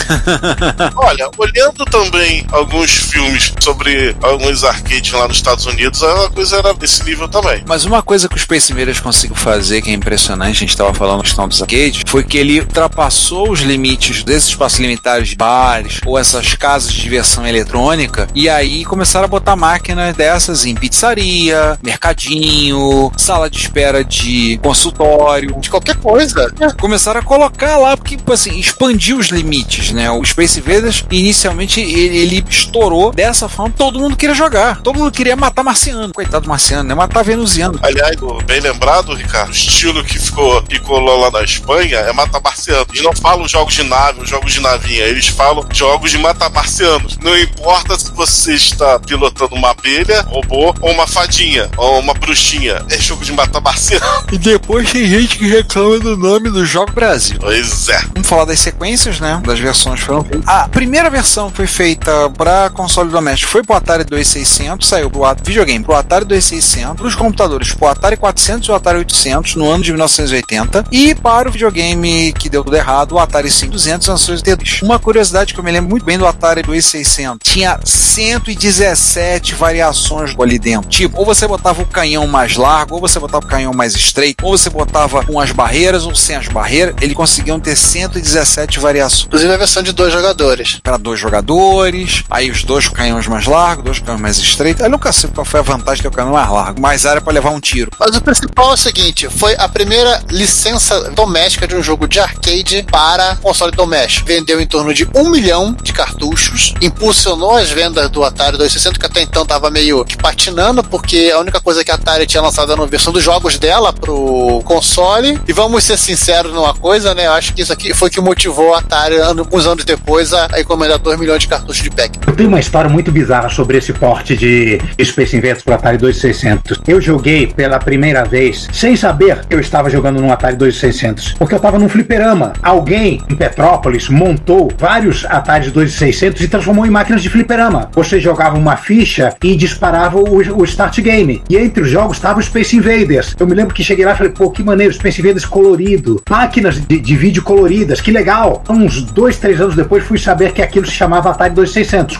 Olha, olhando também alguns filmes sobre alguns arcades lá nos Estados Unidos, a coisa era desse nível também. Mas uma coisa que o Space Invaders conseguiu fazer, que é impressionante, a gente estava falando questão dos arcades, foi que ele ultrapassou os limites desses espaços limitados de bares ou essas casas de diversão eletrônica e aí começaram a botar máquinas dessas em pizzaria, mercadinho, sala de espera de consultório. De qualquer coisa. Começaram a colocar lá, porque, tipo assim, expandiu os limites, né? O Space Invaders, inicialmente, ele, ele estourou dessa forma, todo mundo queria jogar. Todo mundo queria matar marciano. Coitado do marciano, né? Matar venusiano. Aliás, bem lembrado, Ricardo, o estilo que ficou que colou lá na Espanha é matar marcianos. Eles não falam jogos de nave, jogos de navinha, eles falam jogos de matar marcianos. Não importa se você está pilotando uma abelha, robô, ou uma fadinha, ou uma bruxinha. É jogo de matar marciano. E depois tem gente que reclama do nome do jogo Brasil. Pois é. Vamos falar das sequências, né? Das versões foram feitas. A primeira versão foi feita para console doméstico, foi pro Atari 2600, saiu pro videogame pro Atari 2600, pros computadores pro Atari 400 e o Atari 800 no ano de 1980 e para o videogame que deu tudo errado, o Atari 5200 em 1982. Uma curiosidade que eu me lembro muito bem do Atari 2600, tinha 117 variações ali dentro. Tipo, ou você botava o canhão mais largo, ou você botava o canhão mais estreito, ou você botava com as barreiras ou sem as barreiras, ele conseguiam ter 117 variações Inclusive a versão de dois jogadores. para dois jogadores, aí os dois canhões mais largos, dois canhões mais estreitos. Eu nunca sei qual foi a vantagem de ter o canhão mais largo, mais área para levar um tiro. Mas o principal é o seguinte: foi a primeira licença doméstica de um jogo de arcade para console doméstico. Vendeu em torno de um milhão de cartuchos, impulsionou as vendas do Atari 260, que até então estava meio que patinando, porque a única coisa que a Atari tinha lançado era a versão dos jogos dela pro console. E vamos ser sinceros numa coisa, né? Eu acho que isso aqui foi que motivou a Atari, uns anos depois, a, encomendar 2 milhões de cartuchos de pack. Eu tenho uma história muito bizarra sobre esse porte de Space Invaders para Atari 2600. Eu joguei pela primeira vez sem saber que eu estava jogando num Atari 2600, porque eu estava num fliperama. Alguém em Petrópolis montou vários Atari 2600 e transformou em máquinas de fliperama. Você jogava uma ficha e disparava o, o Start Game. E entre os jogos estava o Space Invaders. Eu me lembro que cheguei lá e falei, pô, que maneiro, Space Invaders colorido. Máquinas de, de vídeo coloridas, que legal. Uns dois, três anos depois fui saber que aquilo se chamava Atari 2600.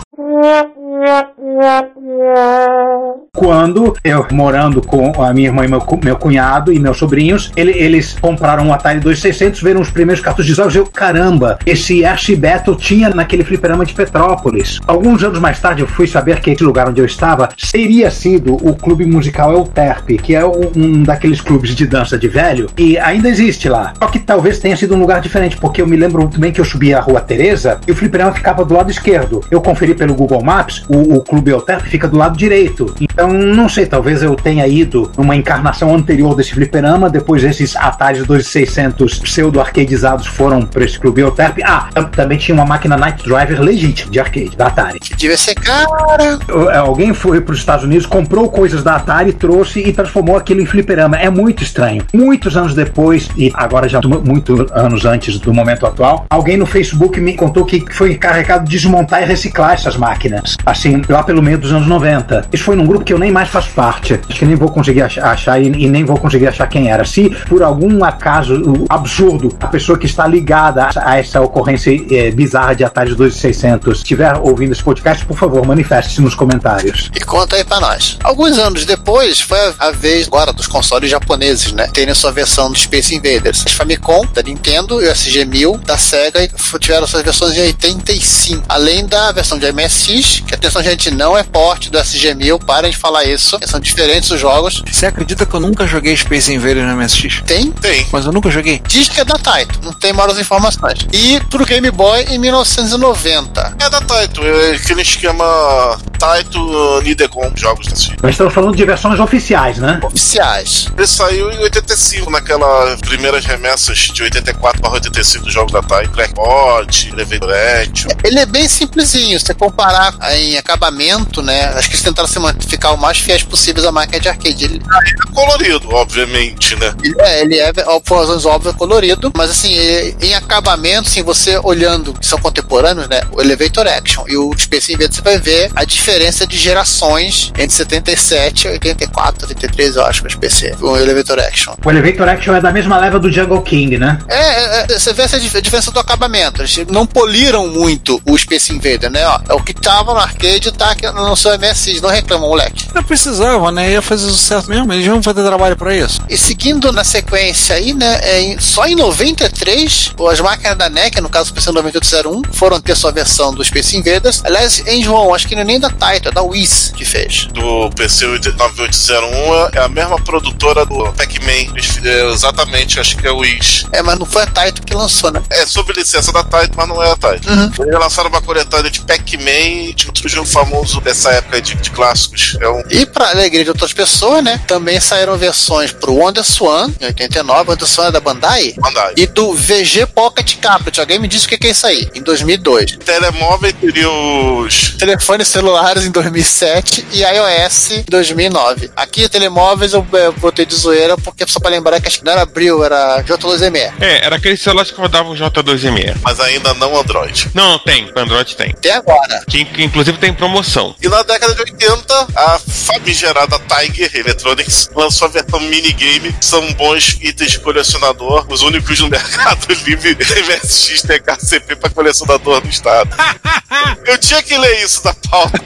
Quando eu, morando com a minha irmã e meu, meu cunhado e meus sobrinhos, ele- eles compraram um Atari 2600, viram os primeiros cartuchos de jogos e eu, caramba, esse Ash Battle tinha naquele fliperama de Petrópolis. Alguns anos mais tarde eu fui saber que esse lugar onde eu estava teria sido o clube musical Euterpe, que é um, um daqueles clubes de dança de velho, e ainda existe lá. Só que talvez tenha sido um lugar diferente, porque eu me lembro muito bem que eu subia a rua Teresa e o fliperama ficava do lado esquerdo. Eu conferi pelo Google Maps, o, o clube Euterpe fica do lado direito. Então, não sei, talvez eu tenha ido numa encarnação anterior desse fliperama, depois esses Atari 2600 pseudo-arcadizados foram para esse clube Euterpe. Ah, tam- também tinha uma máquina Night Driver legítima de arcade, da Atari. Que devia ser cara. Uh, Alguém foi para os Estados Unidos, comprou coisas da Atari, trouxe e transformou aquilo em fliperama. É muito estranho. Muitos anos depois, e agora já mu- muitos anos antes do momento atual, alguém no Facebook me contou que foi encarregado de desmontar e reciclar essas máquinas. Assim, lá pelo meio dos anos 90. Isso foi num grupo que eu nem mais faço parte. Acho que nem vou conseguir ach- achar e, e nem vou conseguir achar quem era. Se por algum acaso absurdo a pessoa que está ligada a, essa ocorrência eh, bizarra de Atari 2600 estiver ouvindo esse podcast, por favor, manifeste-se nos comentários. E conta aí pra nós. Alguns anos depois, foi a, vez agora dos consoles japoneses, né? Terem sua versão do Space Invaders. As Famicom, da Nintendo e o SG-1000 da Sega tiveram suas versões em 85. Além da versão de MSX, que atenção, gente, não é porte do SG-1000, parem de falar isso. São diferentes os jogos. Você acredita que eu nunca joguei Space Invaders no MSX? Tem? Tem. Mas eu nunca joguei. Diz que é da Taito, não tem maiores informações. E pro Game Boy em 1990. É da Taito, é aquele esquema Taito uh, Nidecom, jogos desse tipo. Nós estamos falando de versões oficiais, né? Oficiais. Ele saiu em 85, naquelas primeiras remessas de 84 para 85 dos jogos da Taito. Blackbot, Elevator. Ele é bem simplesinho, se você comparar em acabamento, né? Acho que eles tentaram se ficar o mais fiéis possíveis à máquina de arcade. Ele, É colorido, obviamente, né? ele é, ele é, ó, por razões óbvias, colorido, mas assim, ele- em acabamento, assim, você olhando, que são contemporâneos, né? O Elevator Action e o Space Invaders, você vai ver a diferença de gerações entre 77 e 84, 83, eu acho, com o PC, o Elevator Action. O Elevator Action é da mesma leva do Jungle King, né? É, é, é, você vê essa dif- diferença do acabamento. Eles não poliram muito o Space Invader, né? Ó, é o que tava no arcade tá aqui no seu MSX. Não reclamam, moleque. Não precisava, né? Ia fazer sucesso mesmo. Eles iam fazer trabalho pra isso. E seguindo na sequência aí, né? é em- só em 93, as máquinas da NEC, no caso o PC 9801, foram ter sua versão do Space Invaders. Aliás, em João, acho que não é nem da Taito, é da Wiz que fez. Do PC 9801 é a mesma produtora do Pac-Man. É, Exatamente, acho que é o Wish. É, mas não foi a Taito que lançou, né? É sob licença da Taito, mas não é a Taito. Uhum. Eles lançaram uma coletânea de Pac-Man e de jogo famoso dessa época de, de clássicos. É um E pra alegria de outras pessoas, né? Também saíram versões pro Wonder Swan, em 89. Wonder Swan é da Bandai. Bandai. E do VG Pocket Caplet. Alguém me disse o que que é isso aí, em 2002. Telemóvel teria os. Telefones celulares em 2007 e iOS em 2009. Aqui, telemóveis, eu, eu botei de zoeira porque só pra lembrar que acho que não era Abril, era J2ME. É, era aquele celular que rodava o J2ME. Mas ainda não Android. Não, tem. Android tem. Até agora. Que, que inclusive tem promoção. E na década de 80, a famigerada Tiger Electronics lançou a versão minigame. São bons itens de colecionador, os únicos no Mercado Livre MSX TKCP para colecionador no estado. Eu tinha que ler isso da pauta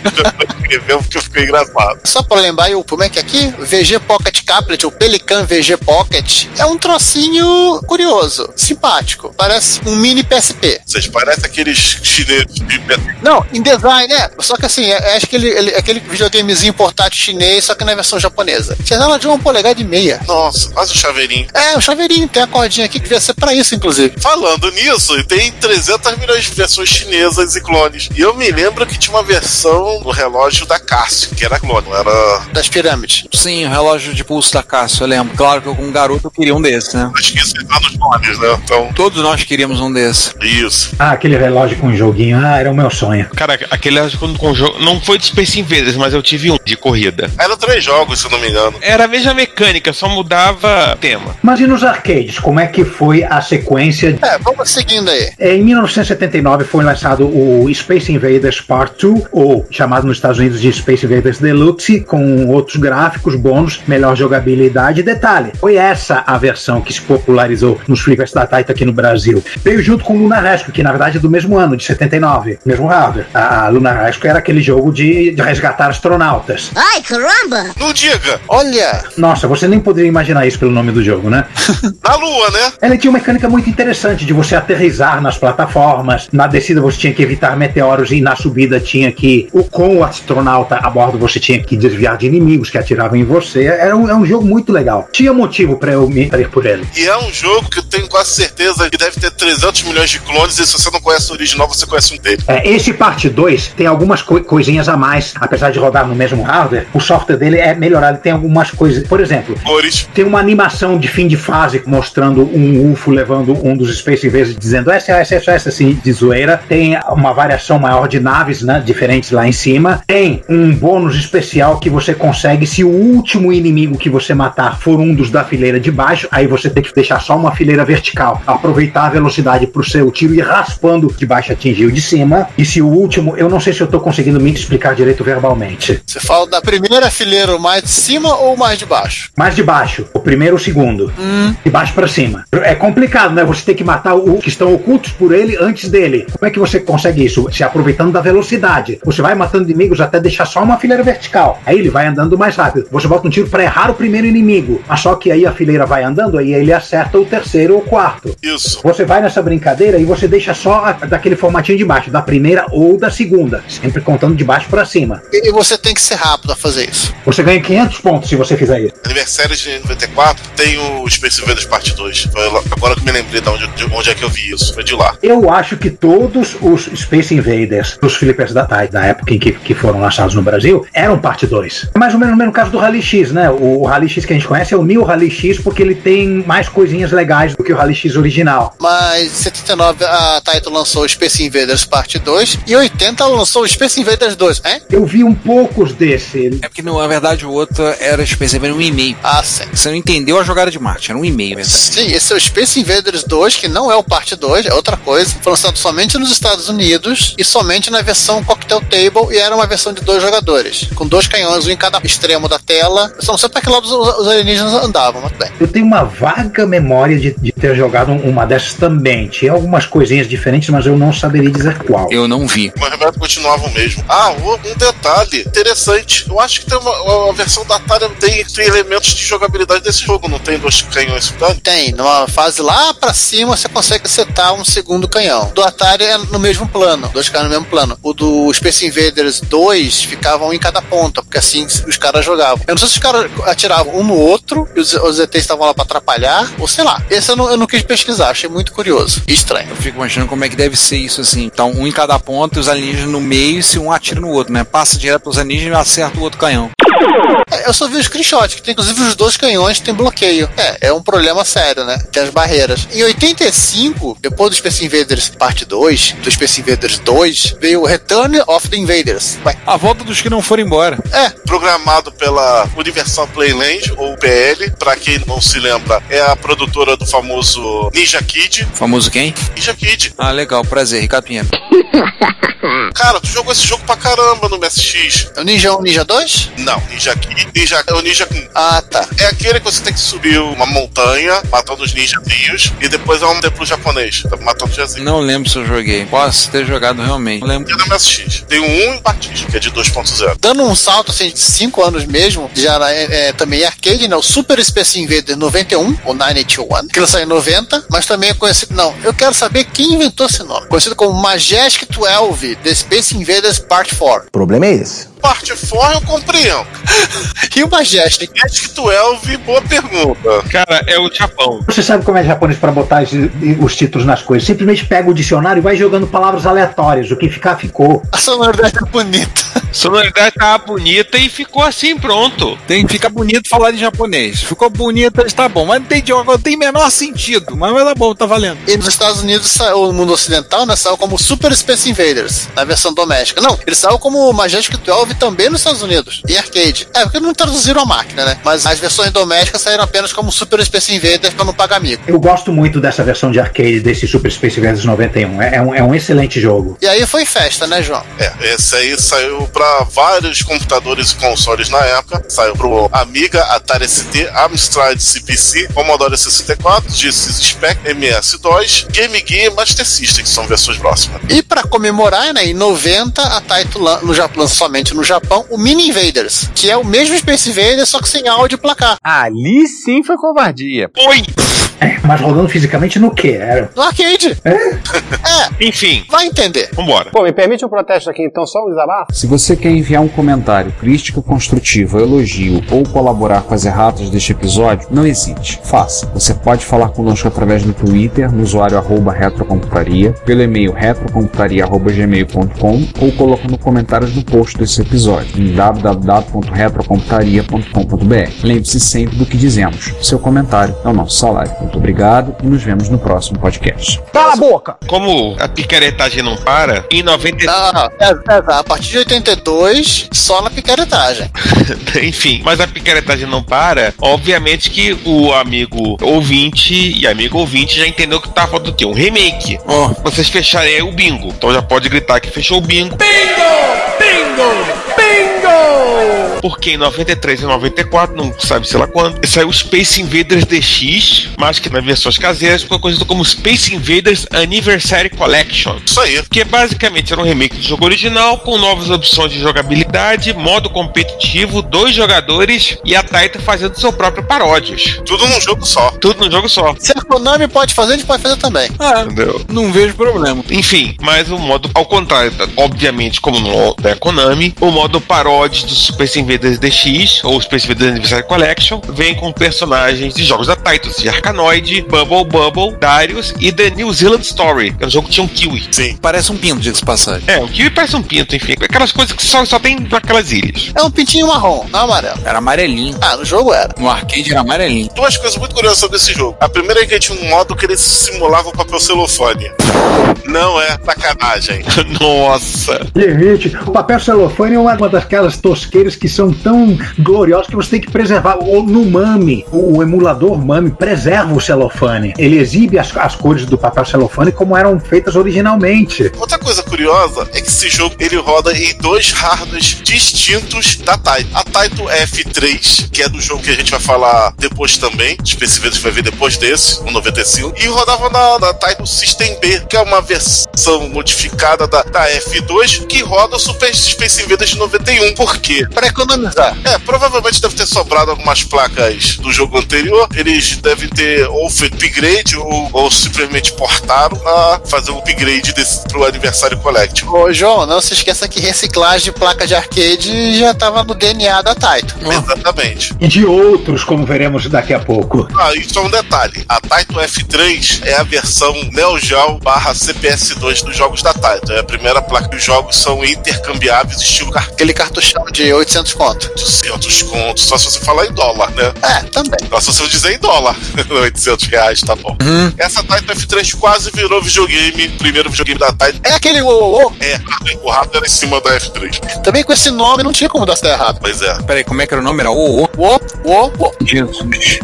porque ficou engraçado. Só pra lembrar, o, como é que é aqui? O VG Pocket Caplet, o Pelican VG Pocket, é um trocinho curioso, simpático. Parece um mini PSP. Vocês parecem aqueles chineses de Não, em design, é. Só que assim, é, é, acho que ele, ele- aquele videogamezinho portátil chinês, só que na versão japonesa. Janela de uma polegada e meia. Nossa, faz o chaveirinho. É, o chaveirinho, tem a cordinha aqui que devia ser pra isso, inclusive. Falando nisso, tem 300 milhões de versões chinesas e clones. E eu me lembro que tinha uma versão do relógio da Casio, que era clone, não era. Das pirâmides. Sim, o relógio de pulso da Cássio, eu lembro. Claro que eu, como garoto, eu queria um desse, né? Acho que isso tá nos clones, né? Então, Todos nós queríamos um desse. isso. Ah, aquele relógio com joguinho. Ah, era o meu sonho. Cara, aquele com, com jogo. Não foi de Space Invaders, mas eu tive um de corrida. Eram três jogos, se eu não me engano. Era a mesma mecânica, só mudava tema. Mas e nos arcades, como é que foi a sequência? É, vamos seguindo aí. Em 1979 foi lançado o Space Invaders Part 2, ou chamado nos Estados Unidos de Space Invaders Deluxe, com outros gráficos, bônus, melhor jogabilidade. Detalhe, foi essa a versão que se popularizou nos flippers da Taito aqui no Brasil. Veio junto com Luna Rescue, que na verdade é do mesmo ano, de 79, mesmo hardware. A Luna Rescue era aquele jogo de, de resgatar astronautas. Ai, caramba! Não diga! Olha! Nossa, você nem poderia imaginar isso pelo nome do jogo, né? Na lua, né? Ele tinha uma mecânica muito interessante de você aterrizar nas plataformas. Na descida você tinha que evitar meteoros e na subida tinha que, com o astronauta a bordo, você tinha que desviar de inimigos que atiravam em você. Era um, é um jogo muito legal. Tinha motivo pra eu me ir por ele. E é um jogo que eu tenho quase certeza que deve ter 300 milhões de clones e se você não conhece o original, você conhece um dele. É, esse parte 2 tem algumas coi- coisinhas a mais, apesar de rodar no mesmo hardware, o software dele é melhorado, tem algumas coisas. Por exemplo, tem uma animação de fim de fase mostrando um UFO levando um dos Space Invaders dizendo SOS, SOS, assim, de zoeira. Tem uma variação maior de naves, né, diferentes lá em cima. Tem um bônus especial que você consegue se o último inimigo que você matar for um dos da fileira de baixo, aí você tem que deixar só uma fileira vertical, aproveitar a velocidade pro seu tiro e ir raspando de baixo atingir o de cima. E se o último, eu não sei se eu tô conseguindo me explicar direito verbalmente. Você fala da primeira fileira, o mais de cima ou o mais de baixo? Mais de baixo, o primeiro ou o segundo. De baixo pra cima. É complicado, né? Você tem que matar os que estão ocultos por ele antes dele. Como é que você consegue isso? Se aproveitando da velocidade. Você vai matando inimigos até deixar só uma fileira vertical. Aí ele vai andando mais rápido. Você bota um tiro pra errar o primeiro inimigo. Mas só que aí a fileira vai andando, aí ele acerta o terceiro ou o quarto. Isso. Você vai nessa brincadeira e você deixa só a- daquele formatinho de baixo, da primeira ou da segunda. Sempre contando de baixo pra cima. E você tem que ser rápido a fazer isso. Você ganha 500 pontos se você fizer isso. Aniversário de 94 tem o Space Invaders Parte 2. Foi lá- agora que eu me lembrei de onde, de onde é que eu vi isso. Foi de lá. Eu acho que todos os Space Invaders dos flippers da da época em que, que foram lançados no Brasil, eram parte 2. É mais ou menos o mesmo caso do Rally X, né? O, o Rally X que a gente conhece é o New Rally X porque ele tem mais coisinhas legais do que o Rally X original. Mas em 79 a Taito lançou o Space Invaders Parte 2 e em 80 ela lançou o Space Invaders 2, hein? Eu vi um poucos desse. É porque, na verdade, o outro era Space Invaders um e-mail. Ah, sim. Você não entendeu a jogada de Marte, era um e-mail, verdade. Sim, esse é o Space Invaders 2, que não é o parte 2, é outra coisa. Foi lançado somente nos Estados Unidos e somente na versão Cocktail Table e era uma versão de dois jogadores, com dois canhões, um em cada extremo da tela. Eu só não sei pra que lado os, os alienígenas andavam, mas bem. Eu tenho uma vaga memória de, de ter jogado uma dessas também. Tinha algumas coisinhas diferentes, mas eu não saberia dizer qual. Eu não vi. Mas o Roberto continuava o mesmo. Ah, um detalhe interessante. Eu acho que tem uma, a versão da Atari tem, tem elementos de jogabilidade desse jogo. Não tem dois canhões simultâneos? Tem, numa fase lá pra cima você consegue setar um segundo canhão. Do Atari é no mesmo plano, dois canhões no mesmo plano. O do Space Invaders 2 ficava um em cada ponta, porque assim os caras jogavam. Eu não sei se os caras atiravam um no outro e os, os ETs estavam lá pra atrapalhar, ou sei lá. Esse eu não, eu não quis pesquisar, achei muito curioso e estranho. Eu fico imaginando como é que deve ser isso assim. Então, um em cada ponta e os alienígenas no meio, e se um atira no outro, né? Passa direto pros alienígenas e acerta o outro canhão. É, Eu só vi o screenshot, que tem inclusive os dois canhões tem bloqueio. É, é um problema sério, né? Tem as barreiras. Em 85, depois do Space Invaders Parte 2, do Space Invaders 2, veio o Return of the Invaders. Ué, A volta dos que não foram embora. é, Programado pela Universal Playland, ou PL. Pra quem não se lembra, é a produtora do famoso Ninja Kid. Famoso quem? Ninja Kid. Ah, legal, prazer, Ricardo Pinheiro. Cara, tu jogou esse jogo pra caramba no MSX. é o Ninja 1, Ninja 2? Não, Ninja Kid. Ninja, é o Ninja Ah, tá. É aquele que você tem que subir uma montanha, matando os ninjazinhos, e depois é um templo japonês, tá matando os ninjazinhos. Não lembro se eu joguei. Posso ter jogado realmente. Não lembro. E no MSX. Tem um 1 em Patins, que é de 2.0. Dando um salto assim de 5 anos mesmo, já é, é, também é arcade, né? O Super Space Invaders 91, o 981, que ele saiu em 90, mas também é conhecido. Não, eu quero saber quem inventou esse nome. Conhecido como Majestic 12, The Space Invaders Part 4. O problema é esse. Parte 4 eu compreendo. E o Majestic? Magic 12, boa pergunta. Cara, é o Japão. Você sabe como é japonês para botar os títulos nas coisas? Simplesmente pega o dicionário e vai jogando palavras aleatórias. O que ficar, ficou. A sonoridade é bonita. Sonoridade tava bonita e ficou assim, pronto. Tem, fica bonito falar em japonês. Ficou bonito, está bom. Mas não tem, não tem menor sentido. Mas vai dar bom, tá valendo. E nos Estados Unidos, saiu- o mundo ocidental, né, saiu como Super Space Invaders, na versão doméstica. Não, ele saiu como Majestic 12 também nos Estados Unidos, em arcade. É, porque não traduziram a máquina, né? Mas as versões domésticas saíram apenas como Super Space Invaders pra não pagar mico. Eu gosto muito dessa versão de arcade desse Super Space Invaders 91. É, é um, é um excelente jogo. E aí foi festa, né, João? É, esse aí saiu pra para vários computadores e consoles na época. Saiu pro Amiga, Atari ST, Amstrad CPC, Commodore 64, Genesis Spec, MS-DOS, Game Gear e Master System, que são versões próximas. E pra comemorar, né, em 90, a Taito lan- no Japão, somente no Japão, o Mini Invaders, que é o mesmo Space Invaders, só que sem áudio e placar. Ali sim foi covardia. Oi! É, mas rodando fisicamente no que? Era. No arcade. É, Enfim, vai entender. vambora. Pô, me permite um protesto aqui então, só um desabafo? Se você quer enviar um comentário, crítica construtiva, elogio ou colaborar com as erratas deste episódio, não hesite. Faça. Você pode falar conosco através do Twitter, no usuário arroba retrocomputaria, pelo e-mail retrocomputaria.gmail.com ou colocando no comentários do post desse episódio em www.retrocomputaria.com.br. Lembre-se sempre do que dizemos. Seu comentário é o nosso salário. Muito obrigado e nos vemos no próximo podcast. Cala a boca! Como a picaretagem não para, em 90. Não, não. É, é, a partir de 82, só na picaretagem. Enfim, mas a picaretagem não para. Obviamente que o amigo ouvinte e amigo ouvinte já entendeu que tá falando do quê? Um remake. Ó, Vocês fecharem aí o bingo. Então já pode gritar que fechou o bingo. Porque em 93 e 94, não sabe sei lá quando, saiu Space Invaders DX, mas que nas versões caseiras ficou conhecido como Space Invaders Anniversary Collection. Isso aí. Que basicamente era um remake do jogo original, com novas opções de jogabilidade, modo competitivo, dois jogadores e a Taito fazendo seu próprio paródias. Tudo num jogo só. Tudo num jogo só. Se a Konami pode fazer, a gente pode fazer também. é, Entendeu? não vejo problema. Enfim, mas o modo ao contrário, obviamente, como no da Konami, o modo paródia do Space Invaders DX, ou Space Invaders Anniversary Collection, vem com personagens de jogos da Taito, de Arkanoid, Bubble Bubble, Darius e The New Zealand Story, que é um jogo que tinha um Kiwi. Sim. Parece um pinto, diga-se de passagem. É, o Kiwi parece um pinto, enfim, aquelas coisas que só, só tem naquelas ilhas. É um pintinho marrom, não amarelo. Era amarelinho. Ah, no jogo era. No arcade era amarelinho. Duas coisas muito curiosas sobre esse jogo. A primeira é que tinha um modo que ele simulava o papel celofane. Não é sacanagem. Nossa! Limite. O papel celofane é uma daquelas tosqueiras que são tão gloriosas que você tem que preservar. Ou no MAME, o, o emulador MAME preserva o celofane. Ele exibe as, as cores do papel celofane como eram feitas originalmente. Outra coisa curiosa é que esse jogo ele roda em dois hardwares distintos da Taito. A Taito F3, que é do jogo que a gente vai falar depois também, especificamente vai ver depois desse, o 95, e rodava na, na Taito System B, que é uma versão modificada da, da F2 que roda o Super Space Invaders de 91. Por quê? Pra economizar. É, provavelmente deve ter sobrado algumas placas do jogo anterior. Eles devem ter ou feito upgrade ou, ou simplesmente portaram a fazer um upgrade desse, pro aniversário collective. Ô, João, não se esqueça que reciclagem de placa de arcade já tava no DNA da Taito. Exatamente. E de outros, como veremos daqui a pouco. Ah, e só um detalhe: a Taito F3 é a versão Neo Geo barra CPS2 dos jogos da Taito. É a primeira placa que os jogos são intercambiáveis, estilo Aquele cartuchão de 800 conto. 800 contos, só se você falar em dólar, né? É, também. Só se você dizer em dólar, 800 reais, tá bom. Essa Taito F3 quase virou videogame, primeiro videogame da Taito. É aquele ô, ô. É, o rato era em cima da F3. Também com esse nome não tinha como dar certo errado. Pois é. Peraí, como é que era o nome? Era o o? Ô, ô. Jesus.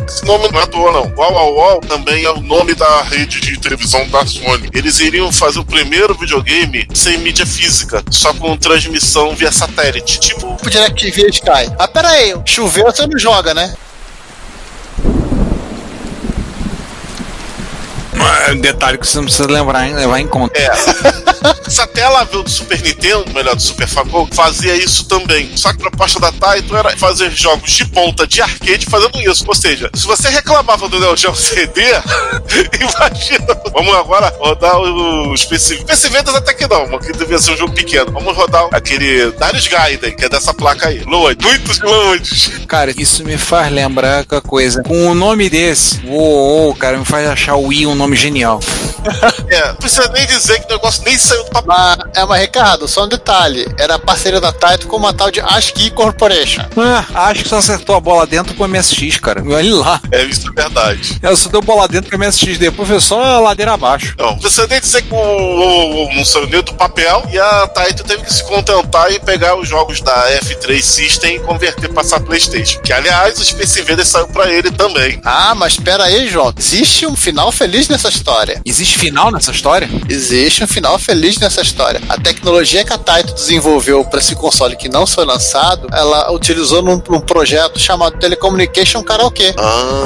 Esse nome não é à toa, não. Uau, uau, uau também é o nome da rede de televisão da Sony. Eles iriam fazer o primeiro videogame sem mídia física, só com transmissão via satélite. Tipo, Tipo DirecTV e Sky. Ah, pera aí. Choveu, você não joga, né? Ah, Detalhe que você não precisa lembrar, hein? levar em conta. é. Essa tela do Super Nintendo, melhor do Super Famicom, fazia isso também. Só que a proposta da Taito era fazer jogos de ponta de arcade fazendo isso. Ou seja, se você reclamava do Neo Geo CD, imagina. Vamos agora rodar o Space Space Invaders até que não, que devia ser um jogo pequeno. Vamos rodar aquele Darius Gaiden, que é dessa placa aí. Load, muitos loads. Cara, isso me faz lembrar que a coisa. Com o nome desse, o, cara, me faz achar o Wii um nome genial. É, não precisa nem dizer que o negócio nem saiu do papel. Mas, é, mas Ricardo, só um detalhe. Era parceria da Taito com uma tal de ASCII Corporation. Ah, acho que você acertou a bola dentro com o MSX, cara. Olha lá. É, isso é verdade. Ela só deu bola dentro com o MSX, depois foi só a ladeira abaixo. Não, você nem dizer que o, o, o do papel e a Taito teve que se contentar e pegar os jogos da F3 System e converter para essa PlayStation. Que aliás, o Space Invaders saiu para ele também. Ah, mas pera aí, João. Existe um final feliz nessa história. Existe final nessa história? Existe um final feliz nessa essa história. A tecnologia que a Taito desenvolveu para esse console que não foi lançado, ela utilizou num, num projeto chamado Telecommunication Karaoke.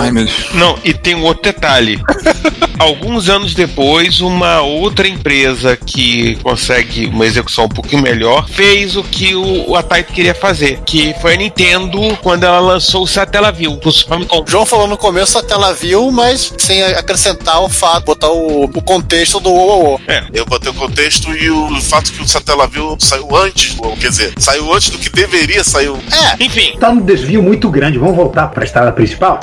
Ai, meu Deus. Não, e tem um outro detalhe. Alguns anos depois, uma outra empresa que consegue uma execução um pouquinho melhor fez o que o, o Ataito queria fazer, que foi a Nintendo quando ela lançou o Satellaview pro Super Famicom. O João falou no começo a tela viu, mas sem acrescentar o fato, botar o, o contexto do OOO. Eu botei o contexto e o fato que o Satellaview saiu antes, ou quer dizer, saiu antes do que deveria sair. É, Enfim, Tá num desvio muito grande. Vamos voltar para a estrada principal?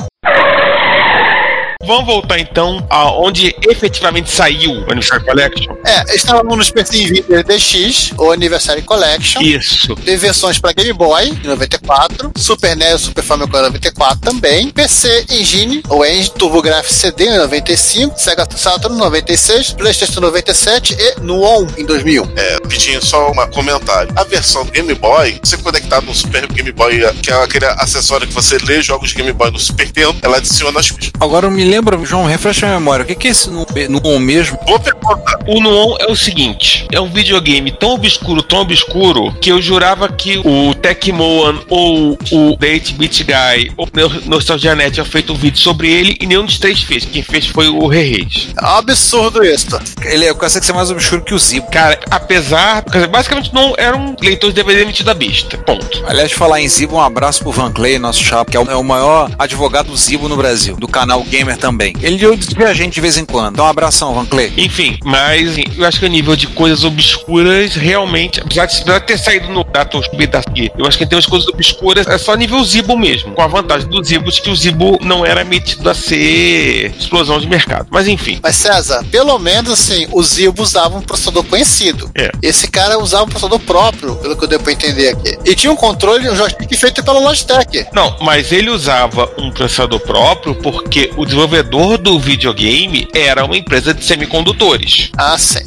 Vamos voltar então aonde efetivamente saiu o Anniversary Collection. é, estávamos no PC Invader DX, ou Anniversary Collection. Isso. Teve versões para Game Boy em 94, Super NES, Super Famicom em 94 também, PC Engine ou Engine TurboGrafx CD em 95, Sega Saturn em 96, PlayStation 97 e Nuon em 2001. É, pedindo só um comentário. A versão do Game Boy, você conectado no Super Game Boy, que é aquele acessório que você lê jogos de Game Boy no Super Nintendo, ela adiciona as Agora me lembra, João, refresca a memória. O que, que é esse no, no mesmo? Boa pergunta. O Nuon é o seguinte: é um videogame tão obscuro, tão obscuro, que eu jurava que o Tecmoan ou o The 8-Bit Guy ou o Nostalgia Net tinha feito um vídeo sobre ele e nenhum dos três fez. Quem fez foi o Re Reis. É absurdo isso. Ele é consegue ser mais obscuro que o Zibo. Cara, apesar. Basicamente não era um leitor de DVD emitido à vista. Ponto. Aliás, falar em Zibo, um abraço pro Van Clay, nosso chapa, que é o, é o maior advogado Zibo no Brasil, do canal Gamer também. Ele vê a gente de vez em quando. Então, um abração, Van Clay. Enfim, mas eu acho que o nível de coisas obscuras realmente, apesar de, apesar de ter saído no Dato daqui, eu acho que tem umas coisas obscuras, é só nível Zibo mesmo. Com a vantagem do Zibo que o Zibo não era metido a ser explosão de mercado. Mas enfim. Mas César, pelo menos assim, o Zibo usava um processador conhecido. É. Esse cara usava um processador próprio, pelo que eu dei pra entender aqui. E tinha um controle, um joystick feito pela Logitech. Não, mas ele usava um processador próprio porque o desenvolvedor do videogame era uma empresa de semicondutores. Ah, sim.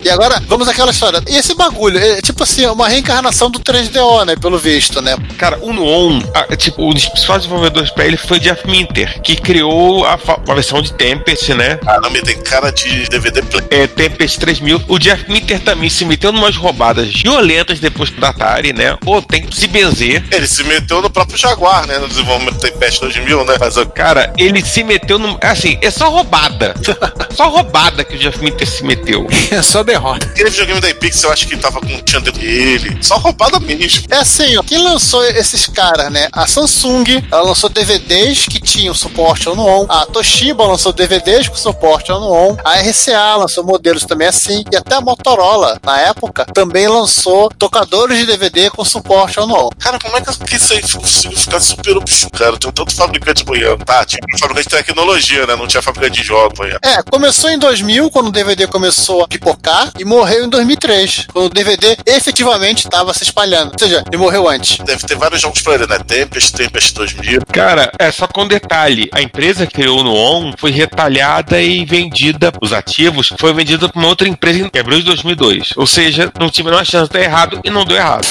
E agora, vamos àquela história. E esse bagulho, é tipo assim, uma reencarnação do 3DO, né? Pelo visto, né? Cara, o Nuon, a- tipo, um dos principais desenvolvedores pra ele foi Jeff Minter, que criou a, a versão de Tempest, né? Caramba, tem cara de DVD Play. É, Tempest 3000. O Jeff Minter também se meteu numas roubadas violentas depois da Atari, né? Pô, tem que se benzer. Ele se meteu no próprio Jaguar, né? No desenvolvimento do Tempest 2000, né? Mas, Cara, ele se meteu num. Assim, é só roubada. só roubada que o Jeff Minter se meteu. É só derrota. Aquele videogame da Epix, eu acho que tava com tinha dentro dele. Só roubada mesmo. É assim, ó, quem lançou esses caras, né? A Samsung, ela lançou DVDs que tinham suporte ao Nuon. A Toshiba lançou DVDs com suporte ao Nuon. A RCA lançou modelos também assim. E até a Motorola, na época, também lançou tocadores de DVD com suporte ao Nuon. Cara, como é que isso aí conseguiu ficar super obscuro? Cara, tem tanto fabricante boiando. Tá, tinha fabricante de tecnologia, né? Não tinha fabricante de jogos. É, começou em 2000, quando o DVD começou a pipocar, e morreu em 2003, quando o DVD efetivamente estava se espalhando. Ou seja, ele morreu antes. Deve ter vários jogos pra ele, né? Tempest, Tempest 2000. Cara, é só com detalhe: a empresa que criou o Nuon foi retalhada e vendida, os ativos, foi vendida pra uma outra empresa em abril de 2002. Ou seja, não tive nenhuma chance de dar errado e não deu errado.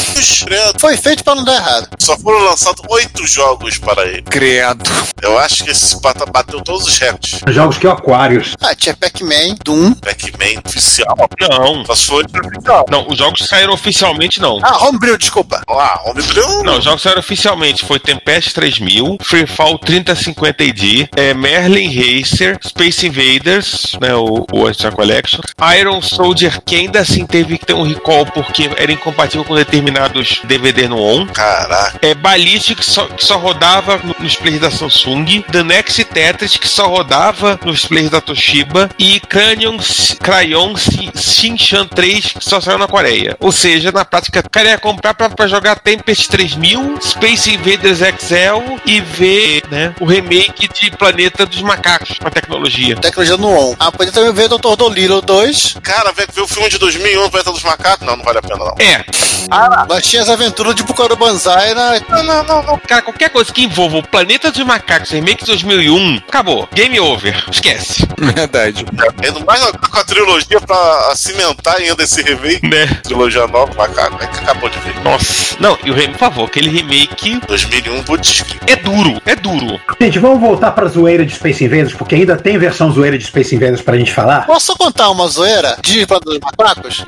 Credo. Foi feito para não dar errado. Só foram lançados oito jogos para ele. Credo. Eu acho que esse bata- bateu todos os recordes. Jogos que o Aquarius. Ah, tinha Pac-Man, Doom. Pac-Man oficial. Não. Só se foi oficial. Não, os jogos saíram oficialmente, não. Ah, Homebrew, desculpa. Ah, Homebrew. Não, os jogos saíram oficialmente. Foi Tempest 3000, Freefall 3050 AD, é, Merlin Racer, Space Invaders, né, o, o Extra Collection, Iron Soldier, que ainda assim teve que ter um recall porque era incompatível com determinados DVD no ON. Caraca. É Ballistic, que só, que só rodava no- nos plays da Samsung, The Next Tetris, que só rodava nos plays da Toshiba, e Cranion, Crayon Shi- Shinshan 3, que só saiu na Coreia. Ou seja, na prática, o cara ia comprar pra, pra jogar Tempest 3000, Space Invaders XL e ver né, o remake de Planeta dos Macacos com a tecnologia. Tecnologia no ON. Ah, podia também ver Dr. Dolittle 2. Cara, ver o filme de 2001, Planeta dos Macacos? Não, não vale a pena, não. É, Mas tinha as aventuras de Pucaro Banzai na. Não, não, não, não. Cara, qualquer coisa que envolva o Planeta dos Macacos Remake 2001, acabou. Game over. Esquece. Verdade. Indo mais com a trilogia pra cimentar ainda esse remake. Né? Trilogia nova, macaco. É que acabou de ver. Nossa. Não, e o remake, por favor, aquele remake 2001, putz. é duro. É duro. Gente, vamos voltar pra zoeira de Space Invaders, porque ainda tem versão zoeira de Space Invaders pra gente falar? Posso contar uma zoeira de Planeta dos Macacos?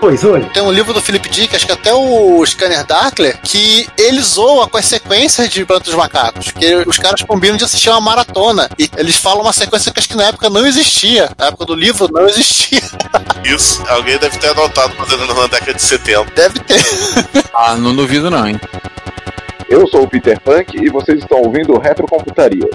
Pois, oi. Tem um livro do Philip Dick, acho que até o Scanner Darkler, que ele zoa com as sequências de Planeta dos Macacos. Que os caras combinam de assistir uma maratona. E eles falam uma sequência que acho que na época não existia. Na época do livro não existia. Isso, alguém deve ter anotado fazendo na década de 70. Deve ter. Ah, não duvido não, hein? Eu sou o Peter Funk e vocês estão ouvindo Retrocomputaria.